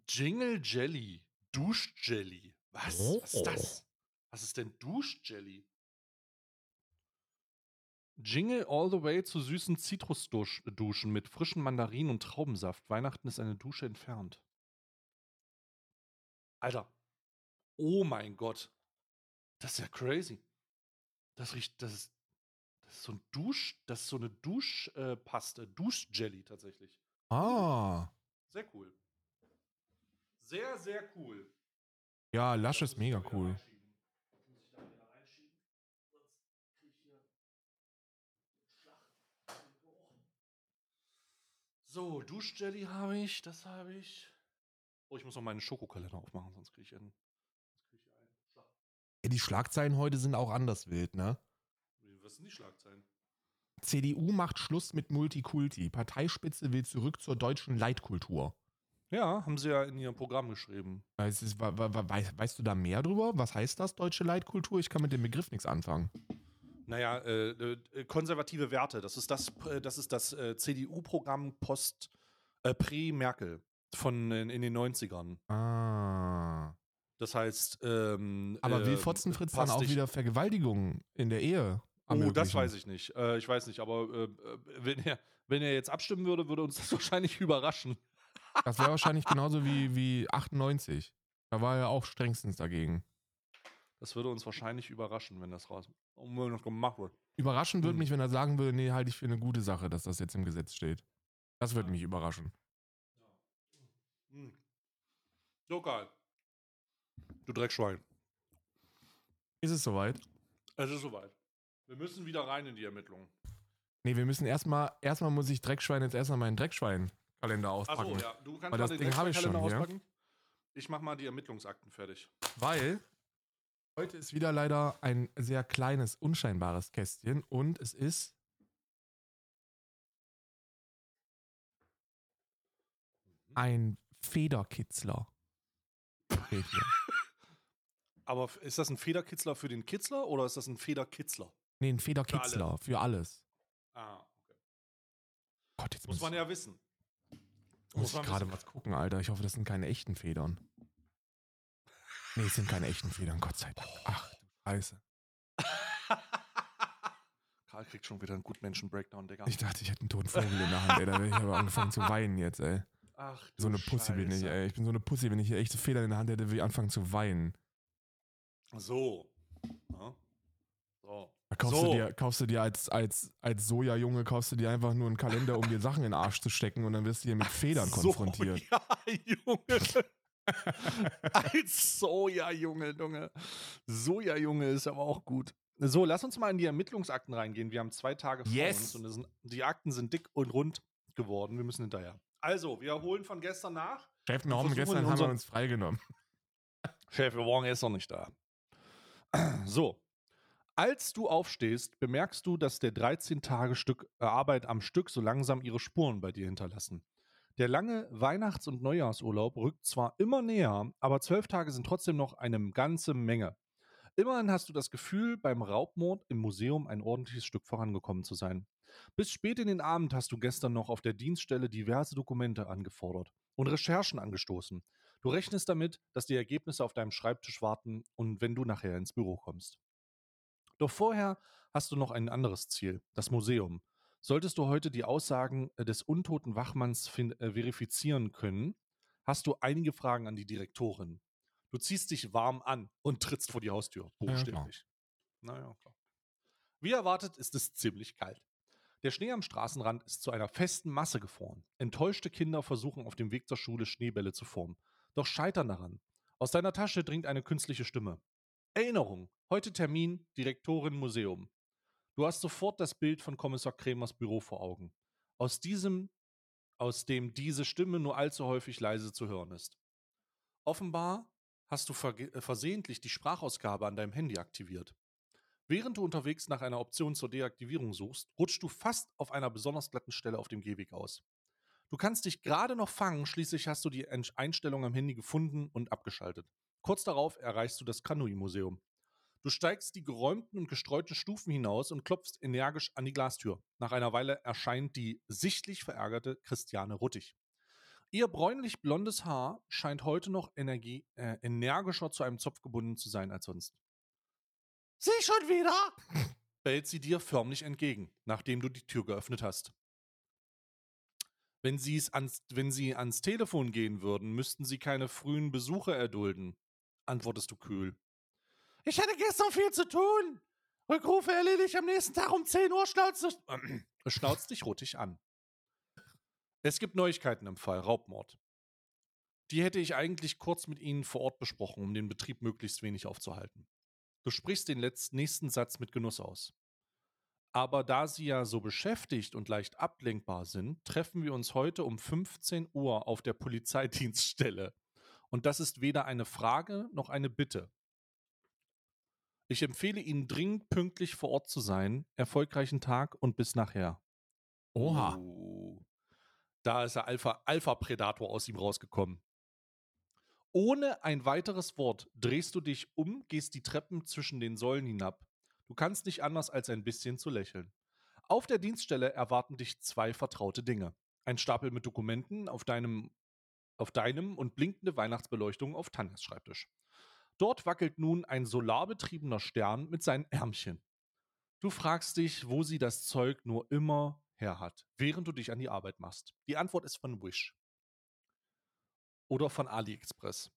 Jingle Jelly. Duschjelly. Was? Oh. Was ist das? Was ist denn Duschjelly? Jingle all the way zu süßen Zitrusduschen mit frischen Mandarinen und Traubensaft. Weihnachten ist eine Dusche entfernt. Alter, Oh mein Gott. Das ist ja crazy. Das riecht, das ist, das ist so ein Dusch, das ist so eine Duschpaste, äh, Duschjelly tatsächlich. Ah. Sehr cool. Sehr, sehr cool. Ja, Lush ist mega cool. So, Duschjelly habe ich, das habe ich. Oh, ich muss noch meinen Schokokalender aufmachen, sonst kriege ich einen ja, die Schlagzeilen heute sind auch anders wild, ne? Was sind die Schlagzeilen? CDU macht Schluss mit Multikulti. Parteispitze will zurück zur deutschen Leitkultur. Ja, haben sie ja in ihrem Programm geschrieben. Weißt, ist, weißt, weißt du da mehr drüber? Was heißt das, deutsche Leitkultur? Ich kann mit dem Begriff nichts anfangen. Naja, äh, äh, konservative Werte. Das ist das, äh, das, ist das äh, CDU-Programm post äh, Prä-Merkel von in, den 90ern. Ah. Das heißt, ähm, aber will ähm, Fotzenfritz dann auch wieder Vergewaltigungen in der Ehe? Oh, das weiß ich nicht. Äh, ich weiß nicht, aber äh, wenn, er, wenn er jetzt abstimmen würde, würde uns das wahrscheinlich überraschen. Das wäre wahrscheinlich genauso wie, wie 98. Da war er auch strengstens dagegen. Das würde uns wahrscheinlich überraschen, wenn das raus wenn das gemacht wird. Überraschen würde hm. mich, wenn er sagen würde, nee, halte ich für eine gute Sache, dass das jetzt im Gesetz steht. Das würde mich überraschen. Hm. So geil. Du Dreckschwein. Ist es soweit? Es ist soweit. Wir müssen wieder rein in die Ermittlungen. Nee, wir müssen erstmal, erstmal muss ich Dreckschwein jetzt erstmal meinen Dreckschwein-Kalender auspacken. Achso, ja. Du kannst Weil mal das ich schon auspacken. Ich mach mal die Ermittlungsakten fertig. Weil heute ist wieder leider ein sehr kleines, unscheinbares Kästchen und es ist ein Federkitzler. Aber ist das ein Federkitzler für den Kitzler oder ist das ein Federkitzler? Nee, ein Federkitzler für, für alles. Ah, okay. Gott, jetzt muss, muss man ja wissen. Muss, muss ich gerade was gucken, Alter. Ich hoffe, das sind keine echten Federn. Nee, es sind keine echten Federn, Gott sei Dank. Ach, du Scheiße. Karl kriegt schon wieder einen Gutmenschen-Breakdown, Digga. Ich dachte, ich hätte einen toten Vogel in der Hand, ey. Da wäre ich aber angefangen zu weinen jetzt, ey. Ach, so eine Pussy bin ich, ey. Ich bin so eine Pussy, wenn ich hier echte Federn in der Hand hätte, würde ich anfangen zu weinen. So. Ja. So. Da kaufst, so. Du dir, kaufst du dir als, als, als Soja-Junge, kaufst du dir einfach nur einen Kalender, um dir Sachen in den Arsch zu stecken und dann wirst du hier mit Federn konfrontiert. Soja-Junge. als Soja-Junge, Junge. Soja-Junge ist aber auch gut. So, lass uns mal in die Ermittlungsakten reingehen. Wir haben zwei Tage vor yes. uns und sind, die Akten sind dick und rund geworden. Wir müssen hinterher. Also, wir holen von gestern nach. Chef, wir haben gestern haben wir uns freigenommen. Chef, wir waren gestern nicht da. So. Als du aufstehst, bemerkst du, dass der 13 Tage Stück äh, Arbeit am Stück so langsam ihre Spuren bei dir hinterlassen. Der lange Weihnachts- und Neujahrsurlaub rückt zwar immer näher, aber zwölf Tage sind trotzdem noch eine ganze Menge. Immerhin hast du das Gefühl, beim Raubmord im Museum ein ordentliches Stück vorangekommen zu sein. Bis spät in den Abend hast du gestern noch auf der Dienststelle diverse Dokumente angefordert und Recherchen angestoßen. Du rechnest damit, dass die Ergebnisse auf deinem Schreibtisch warten und wenn du nachher ins Büro kommst. Doch vorher hast du noch ein anderes Ziel, das Museum. Solltest du heute die Aussagen äh, des untoten Wachmanns äh, verifizieren können, hast du einige Fragen an die Direktorin. Du ziehst dich warm an und trittst vor die Haustür. Buchstäblich. Ja, naja, klar. Wie erwartet ist es ziemlich kalt. Der Schnee am Straßenrand ist zu einer festen Masse gefroren. Enttäuschte Kinder versuchen auf dem Weg zur Schule Schneebälle zu formen, doch scheitern daran. Aus deiner Tasche dringt eine künstliche Stimme. Erinnerung. Heute Termin, Direktorin Museum. Du hast sofort das Bild von Kommissar Kremers Büro vor Augen. Aus diesem, aus dem diese Stimme nur allzu häufig leise zu hören ist. Offenbar hast du äh, versehentlich die Sprachausgabe an deinem Handy aktiviert. Während du unterwegs nach einer Option zur Deaktivierung suchst, rutschst du fast auf einer besonders glatten Stelle auf dem Gehweg aus. Du kannst dich gerade noch fangen, schließlich hast du die Einstellung am Handy gefunden und abgeschaltet. Kurz darauf erreichst du das Kanui-Museum. Du steigst die geräumten und gestreuten Stufen hinaus und klopfst energisch an die Glastür. Nach einer Weile erscheint die sichtlich verärgerte Christiane Ruttig. Ihr bräunlich blondes Haar scheint heute noch Energie, äh, energischer zu einem Zopf gebunden zu sein als sonst. Sie schon wieder? bellt sie dir förmlich entgegen, nachdem du die Tür geöffnet hast. Wenn, ans, wenn Sie ans Telefon gehen würden, müssten Sie keine frühen Besuche erdulden, antwortest du kühl. Ich hatte gestern viel zu tun. Rückrufe erledigt am nächsten Tag um 10 Uhr, schnauzt, äh, schnauzt dich ruttig an. Es gibt Neuigkeiten im Fall Raubmord. Die hätte ich eigentlich kurz mit Ihnen vor Ort besprochen, um den Betrieb möglichst wenig aufzuhalten. Du sprichst den letzten, nächsten Satz mit Genuss aus. Aber da Sie ja so beschäftigt und leicht ablenkbar sind, treffen wir uns heute um 15 Uhr auf der Polizeidienststelle. Und das ist weder eine Frage noch eine Bitte. Ich empfehle Ihnen dringend pünktlich vor Ort zu sein. Erfolgreichen Tag und bis nachher. Oha. Uh, da ist der Alpha-Predator Alpha aus ihm rausgekommen. Ohne ein weiteres Wort drehst du dich um, gehst die Treppen zwischen den Säulen hinab. Du kannst nicht anders als ein bisschen zu lächeln. Auf der Dienststelle erwarten dich zwei vertraute Dinge. Ein Stapel mit Dokumenten auf deinem, auf deinem und blinkende Weihnachtsbeleuchtung auf Tanjas Schreibtisch. Dort wackelt nun ein solarbetriebener Stern mit seinen Ärmchen. Du fragst dich, wo sie das Zeug nur immer her hat, während du dich an die Arbeit machst. Die Antwort ist von Wish oder von AliExpress.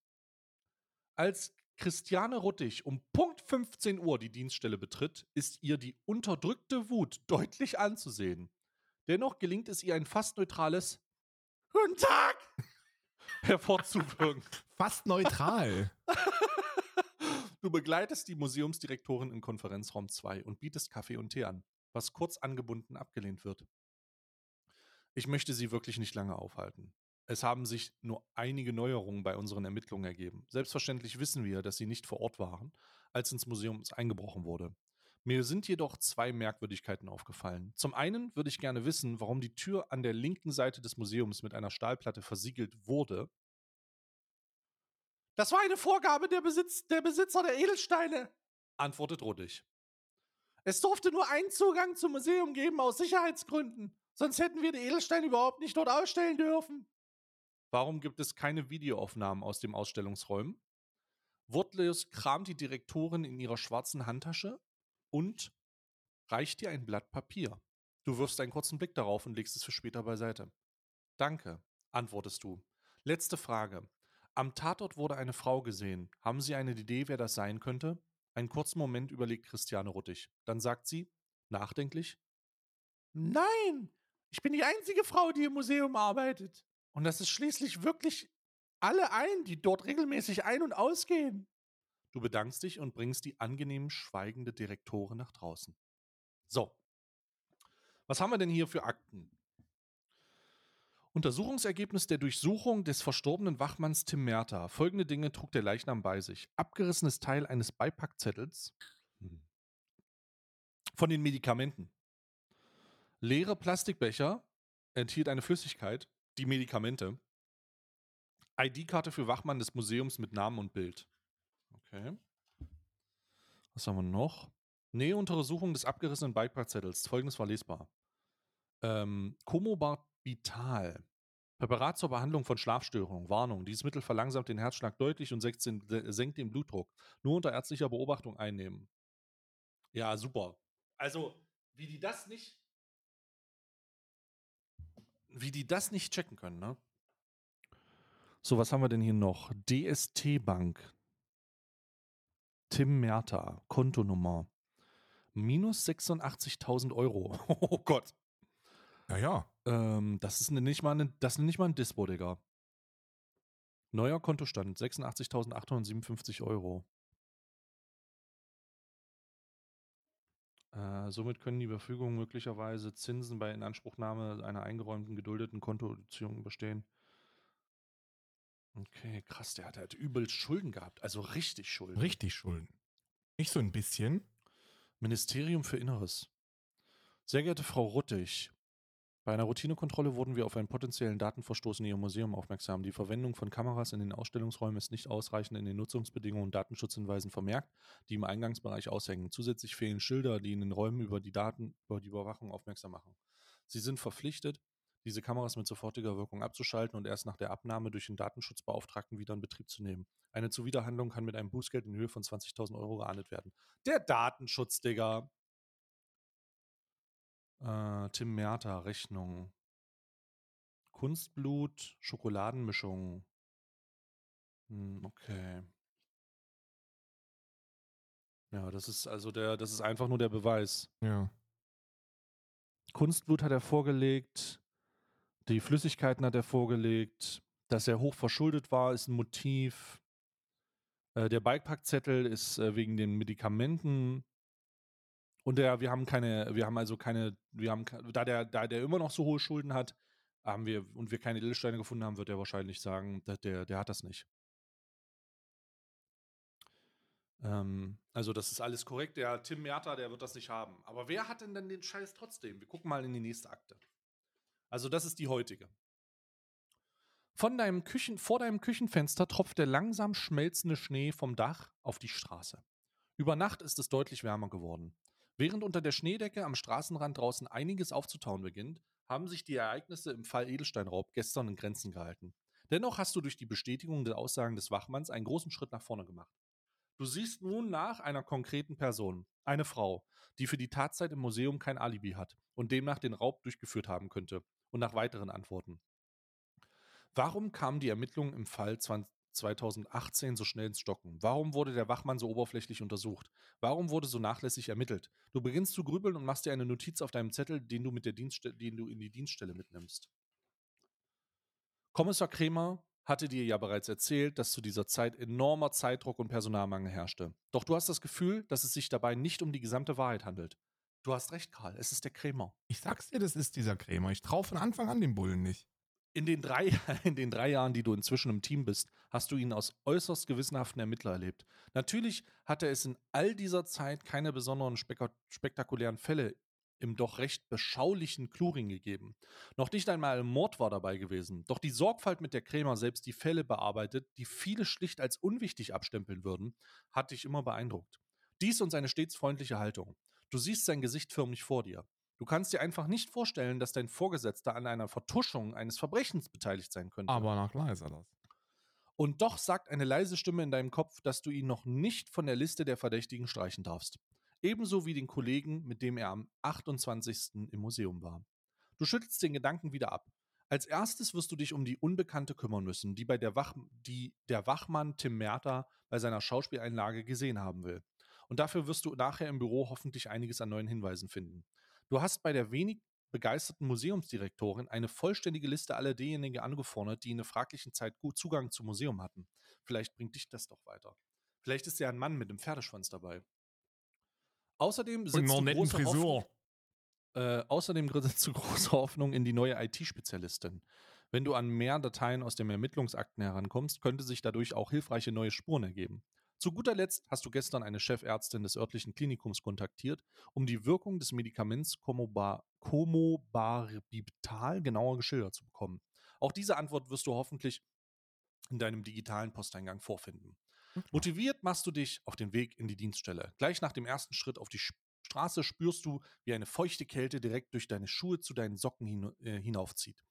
Als Christiane Ruttig um Punkt 15 Uhr die Dienststelle betritt, ist ihr die unterdrückte Wut deutlich anzusehen. Dennoch gelingt es ihr ein fast neutrales Guten Tag hervorzuwirken. Fast neutral. du begleitest die Museumsdirektorin in Konferenzraum 2 und bietest Kaffee und Tee an, was kurz angebunden abgelehnt wird. Ich möchte Sie wirklich nicht lange aufhalten. Es haben sich nur einige Neuerungen bei unseren Ermittlungen ergeben. Selbstverständlich wissen wir, dass sie nicht vor Ort waren, als ins Museum eingebrochen wurde. Mir sind jedoch zwei Merkwürdigkeiten aufgefallen. Zum einen würde ich gerne wissen, warum die Tür an der linken Seite des Museums mit einer Stahlplatte versiegelt wurde. Das war eine Vorgabe der, Besitz der Besitzer der Edelsteine, antwortet Ruddig. Es durfte nur einen Zugang zum Museum geben aus Sicherheitsgründen. Sonst hätten wir die Edelsteine überhaupt nicht dort ausstellen dürfen. Warum gibt es keine Videoaufnahmen aus dem Ausstellungsräumen? Wortlos kramt die Direktorin in ihrer schwarzen Handtasche und reicht dir ein Blatt Papier. Du wirfst einen kurzen Blick darauf und legst es für später beiseite. Danke, antwortest du. Letzte Frage. Am Tatort wurde eine Frau gesehen. Haben Sie eine Idee, wer das sein könnte? Einen kurzen Moment überlegt Christiane Ruttig. Dann sagt sie, nachdenklich: Nein, ich bin die einzige Frau, die im Museum arbeitet. Und das ist schließlich wirklich alle ein, die dort regelmäßig ein- und ausgehen. Du bedankst dich und bringst die angenehm schweigende Direktorin nach draußen. So. Was haben wir denn hier für Akten? Untersuchungsergebnis der Durchsuchung des verstorbenen Wachmanns Tim Merta. Folgende Dinge trug der Leichnam bei sich. Abgerissenes Teil eines Beipackzettels von den Medikamenten. Leere Plastikbecher enthielt eine Flüssigkeit, die Medikamente. ID-Karte für Wachmann des Museums mit Namen und Bild. Okay. Was haben wir noch? Näheuntersuchung des abgerissenen Beipackzettels. Folgendes war lesbar. Ähm, Comobarbital. Präparat zur Behandlung von Schlafstörungen. Warnung. Dieses Mittel verlangsamt den Herzschlag deutlich und senkt den, senkt den Blutdruck. Nur unter ärztlicher Beobachtung einnehmen. Ja, super. Also, wie die das nicht wie die das nicht checken können, ne? So, was haben wir denn hier noch? DST Bank. Tim Merta, Kontonummer. Minus 86.000 Euro. Oh Gott. Naja. Ähm, das ist nicht mal ein, das ist nicht mal ein Dispo, Digga. Neuer Kontostand 86.857 Euro. Äh, somit können die Verfügungen möglicherweise Zinsen bei Inanspruchnahme einer eingeräumten, geduldeten Kontobeziehung bestehen. Okay, krass, der hat halt übel Schulden gehabt. Also richtig Schulden. Richtig Schulden. Nicht so ein bisschen. Ministerium für Inneres. Sehr geehrte Frau Ruttig, bei einer Routinekontrolle wurden wir auf einen potenziellen Datenverstoß in Ihrem Museum aufmerksam. Die Verwendung von Kameras in den Ausstellungsräumen ist nicht ausreichend in den Nutzungsbedingungen und Datenschutzhinweisen vermerkt, die im Eingangsbereich aushängen. Zusätzlich fehlen Schilder, die in den Räumen über die Daten, über die Überwachung aufmerksam machen. Sie sind verpflichtet, diese Kameras mit sofortiger Wirkung abzuschalten und erst nach der Abnahme durch den Datenschutzbeauftragten wieder in Betrieb zu nehmen. Eine Zuwiderhandlung kann mit einem Bußgeld in Höhe von 20.000 Euro geahndet werden. Der Datenschutz, Digga. Äh, Tim Merta, Rechnung. Kunstblut, Schokoladenmischung. Hm, okay. Ja, das ist also der, das ist einfach nur der Beweis. Ja. Kunstblut hat er vorgelegt, die Flüssigkeiten hat er vorgelegt, dass er hoch verschuldet war, ist ein Motiv. Äh, der Bikepackzettel ist äh, wegen den Medikamenten und der, wir haben keine, wir haben also keine, wir haben, da der, da der immer noch so hohe Schulden hat, haben wir und wir keine Edelsteine gefunden haben, wird er wahrscheinlich sagen, der, der hat das nicht. Ähm, also das ist alles korrekt. Der Tim Merta, der wird das nicht haben. Aber wer hat denn dann den Scheiß trotzdem? Wir gucken mal in die nächste Akte. Also das ist die heutige. Von deinem Küchen, vor deinem Küchenfenster tropft der langsam schmelzende Schnee vom Dach auf die Straße. Über Nacht ist es deutlich wärmer geworden. Während unter der Schneedecke am Straßenrand draußen einiges aufzutauen beginnt, haben sich die Ereignisse im Fall Edelsteinraub gestern in Grenzen gehalten. Dennoch hast du durch die Bestätigung der Aussagen des Wachmanns einen großen Schritt nach vorne gemacht. Du siehst nun nach einer konkreten Person, eine Frau, die für die Tatzeit im Museum kein Alibi hat und demnach den Raub durchgeführt haben könnte, und nach weiteren Antworten. Warum kamen die Ermittlungen im Fall 2018 so schnell ins Stocken? Warum wurde der Wachmann so oberflächlich untersucht? Warum wurde so nachlässig ermittelt? Du beginnst zu grübeln und machst dir eine Notiz auf deinem Zettel, den du, mit der Dienststelle, den du in die Dienststelle mitnimmst. Kommissar Kremer hatte dir ja bereits erzählt, dass zu dieser Zeit enormer Zeitdruck und Personalmangel herrschte. Doch du hast das Gefühl, dass es sich dabei nicht um die gesamte Wahrheit handelt. Du hast recht, Karl, es ist der Krämer. Ich sag's dir, das ist dieser Krämer. Ich traue von Anfang an den Bullen nicht. In den, drei, in den drei Jahren, die du inzwischen im Team bist, hast du ihn als äußerst gewissenhaften Ermittler erlebt. Natürlich hatte es in all dieser Zeit keine besonderen spektakulären Fälle im doch recht beschaulichen Kluring gegeben. Noch nicht einmal ein Mord war dabei gewesen. Doch die Sorgfalt, mit der Krämer selbst die Fälle bearbeitet, die viele schlicht als unwichtig abstempeln würden, hat dich immer beeindruckt. Dies und seine stets freundliche Haltung. Du siehst sein Gesicht förmlich vor dir. Du kannst dir einfach nicht vorstellen, dass dein Vorgesetzter an einer Vertuschung eines Verbrechens beteiligt sein könnte. Aber nach leiser das. Und doch sagt eine leise Stimme in deinem Kopf, dass du ihn noch nicht von der Liste der Verdächtigen streichen darfst. Ebenso wie den Kollegen, mit dem er am 28. im Museum war. Du schüttelst den Gedanken wieder ab. Als erstes wirst du dich um die Unbekannte kümmern müssen, die bei der, Wach, die der Wachmann Tim Merter bei seiner Schauspieleinlage gesehen haben will. Und dafür wirst du nachher im Büro hoffentlich einiges an neuen Hinweisen finden. Du hast bei der wenig begeisterten Museumsdirektorin eine vollständige Liste aller derjenigen angefordert, die in einer fraglichen Zeit gut Zugang zum Museum hatten. Vielleicht bringt dich das doch weiter. Vielleicht ist ja ein Mann mit einem Pferdeschwanz dabei. Außerdem sitzt Und du große Frisur. äh, außerdem sitzt du große Hoffnung in die neue IT-Spezialistin. Wenn du an mehr Dateien aus den Ermittlungsakten herankommst, könnte sich dadurch auch hilfreiche neue Spuren ergeben. Zu guter Letzt hast du gestern eine Chefärztin des örtlichen Klinikums kontaktiert, um die Wirkung des Medikaments Comobarbital genauer geschildert zu bekommen. Auch diese Antwort wirst du hoffentlich in deinem digitalen Posteingang vorfinden. Okay. Motiviert machst du dich auf den Weg in die Dienststelle. Gleich nach dem ersten Schritt auf die Straße spürst du, wie eine feuchte Kälte direkt durch deine Schuhe zu deinen Socken hin, äh, hinaufzieht.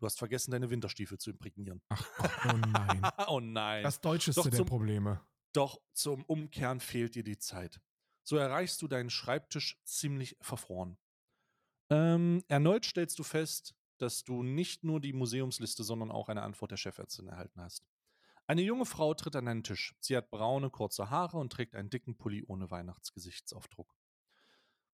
Du hast vergessen, deine Winterstiefel zu imprägnieren. Ach Gott, oh nein. oh nein. Das deutscheste der Probleme. Doch zum Umkehren fehlt dir die Zeit. So erreichst du deinen Schreibtisch ziemlich verfroren. Ähm, erneut stellst du fest, dass du nicht nur die Museumsliste, sondern auch eine Antwort der Chefärztin erhalten hast. Eine junge Frau tritt an einen Tisch. Sie hat braune, kurze Haare und trägt einen dicken Pulli ohne Weihnachtsgesichtsaufdruck.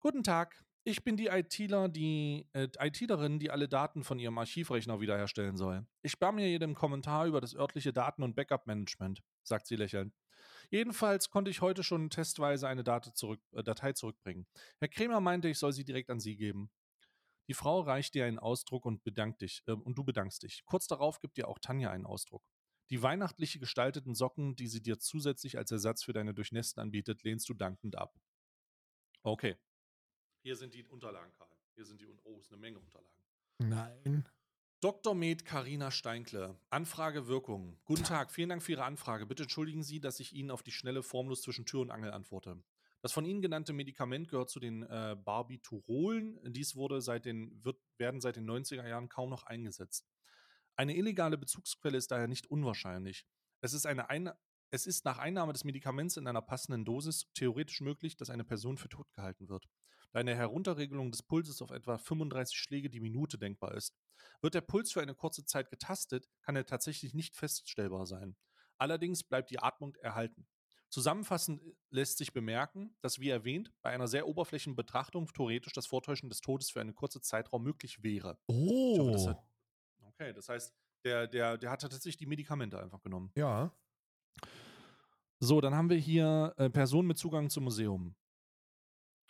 Guten Tag, ich bin die ITler, die äh, ITlerin, die alle Daten von ihrem Archivrechner wiederherstellen soll. Ich spare mir jedem Kommentar über das örtliche Daten- und Backup-Management, sagt sie lächelnd. Jedenfalls konnte ich heute schon testweise eine zurück, äh, Datei zurückbringen. Herr Kremer meinte, ich soll sie direkt an Sie geben. Die Frau reicht dir einen Ausdruck und bedankt dich, äh, und du bedankst dich. Kurz darauf gibt dir auch Tanja einen Ausdruck. Die weihnachtlich gestalteten Socken, die sie dir zusätzlich als Ersatz für deine Durchnässten anbietet, lehnst du dankend ab. Okay. Hier sind die Unterlagen, Karl. Hier sind die, oh, ist eine Menge Unterlagen. Nein. Dr. Med Karina Steinkle. Anfrage Wirkung. Guten Tag, vielen Dank für Ihre Anfrage. Bitte entschuldigen Sie, dass ich Ihnen auf die schnelle formlos zwischen Tür und Angel antworte. Das von Ihnen genannte Medikament gehört zu den äh, Barbiturolen. Dies wurde seit den, wird, werden seit den 90er Jahren kaum noch eingesetzt. Eine illegale Bezugsquelle ist daher nicht unwahrscheinlich. Es ist, eine Ein es ist nach Einnahme des Medikaments in einer passenden Dosis theoretisch möglich, dass eine Person für tot gehalten wird. Da eine Herunterregelung des Pulses auf etwa 35 Schläge die Minute denkbar ist. Wird der Puls für eine kurze Zeit getastet, kann er tatsächlich nicht feststellbar sein. Allerdings bleibt die Atmung erhalten. Zusammenfassend äh, lässt sich bemerken, dass, wie erwähnt, bei einer sehr oberflächlichen Betrachtung theoretisch das Vortäuschen des Todes für eine kurze Zeitraum möglich wäre. Oh. Hoffe, das hat, okay, das heißt, der, der, der hat tatsächlich die Medikamente einfach genommen. Ja. So, dann haben wir hier äh, Personen mit Zugang zum Museum.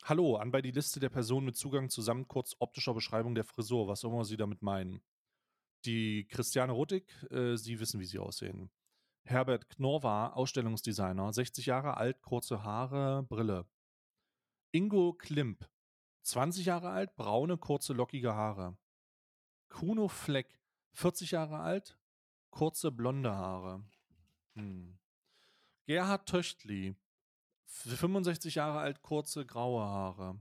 Hallo, an bei die Liste der Personen mit Zugang zusammen kurz optischer Beschreibung der Frisur, was immer Sie damit meinen. Die Christiane Ruttig, äh, Sie wissen, wie sie aussehen. Herbert Knorva, Ausstellungsdesigner, 60 Jahre alt, kurze Haare, Brille. Ingo Klimp, 20 Jahre alt, braune, kurze, lockige Haare. Kuno Fleck, 40 Jahre alt, kurze, blonde Haare. Hm. Gerhard Töchtli, 65 Jahre alt, kurze graue Haare.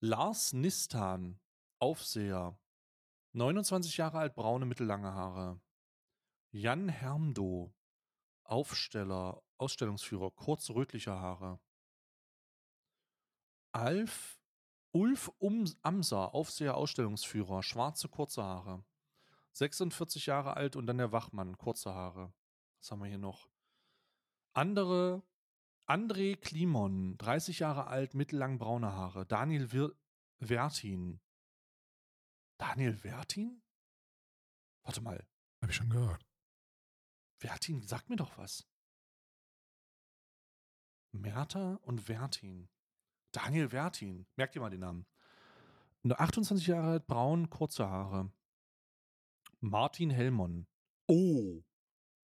Lars Nistan, Aufseher. 29 Jahre alt, braune, mittellange Haare. Jan Hermdo, Aufsteller, Ausstellungsführer, kurze rötliche Haare. Alf, Ulf um, Amser, Aufseher, Ausstellungsführer, schwarze, kurze Haare. 46 Jahre alt und dann der Wachmann, kurze Haare. Was haben wir hier noch? Andere André Klimon, 30 Jahre alt, mittellang braune Haare. Daniel Wir Vertin. Daniel Vertin? Warte mal. Hab ich schon gehört. Vertin, sag mir doch was. Merta und Vertin. Daniel Vertin. Merkt ihr mal den Namen. 28 Jahre alt, braun, kurze Haare. Martin Hellmann. Oh.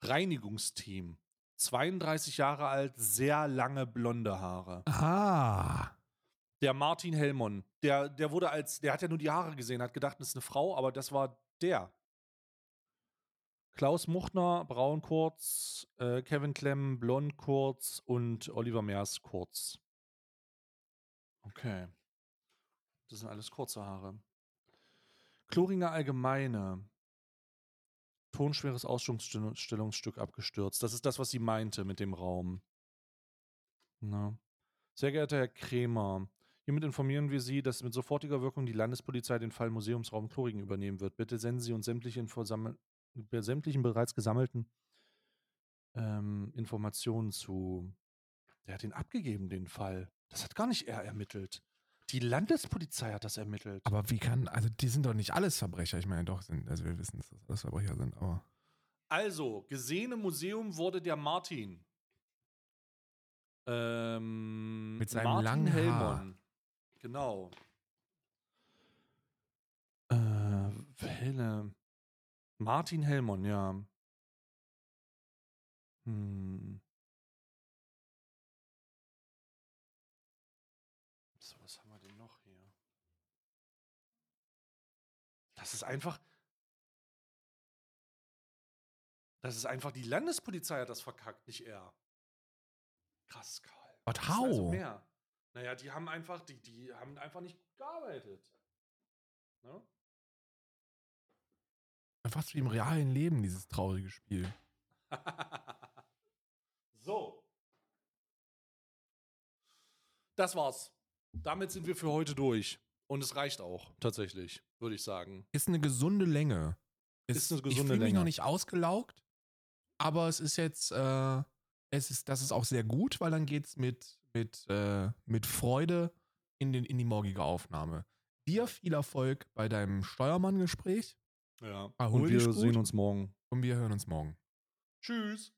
Reinigungsteam. 32 Jahre alt, sehr lange blonde Haare. Ah. Der Martin Hellmann, der, der wurde als, der hat ja nur die Haare gesehen, hat gedacht, das ist eine Frau, aber das war der. Klaus Muchner, braun kurz, äh, Kevin Klemm, blond kurz und Oliver Meers kurz. Okay. Das sind alles kurze Haare. Chloringer Allgemeine. Tonschweres Ausstellungsstück abgestürzt. Das ist das, was sie meinte mit dem Raum. Na. Sehr geehrter Herr Kremer, hiermit informieren wir Sie, dass mit sofortiger Wirkung die Landespolizei den Fall Museumsraum Kloringen übernehmen wird. Bitte senden Sie uns sämtliche Infosammel sämtlichen bereits gesammelten ähm, Informationen zu. Der hat ihn abgegeben, den Fall. Das hat gar nicht er ermittelt. Die Landespolizei hat das ermittelt. Aber wie kann, also die sind doch nicht alles Verbrecher. Ich meine, doch, sind, also wir wissen, dass das alles Verbrecher sind, aber. Also, gesehen im Museum wurde der Martin. Ähm, Mit seinem Martin langen Haar. Hellmann. Genau. Äh, Helle. Martin Hellmann, ja. Hm. So, was haben wir denn noch hier? Das ist einfach. Das ist einfach die Landespolizei hat das verkackt, nicht er. Krass, Karl. But also how? mehr? Naja, die haben einfach, die, die haben einfach nicht gut gearbeitet. Ne? Fast wie im realen Leben, dieses traurige Spiel. so. Das war's. Damit sind wir für heute durch. Und es reicht auch, tatsächlich, würde ich sagen. Ist eine gesunde Länge. Ist eine ich gesunde fühle mich Länge. noch nicht ausgelaugt, Aber es ist jetzt, äh, es ist, das ist auch sehr gut, weil dann geht's mit, mit, äh, mit Freude in, den, in die morgige Aufnahme. Dir viel Erfolg bei deinem Steuermann-Gespräch. Ja. Erhol und wir sehen uns morgen. Und wir hören uns morgen. Tschüss.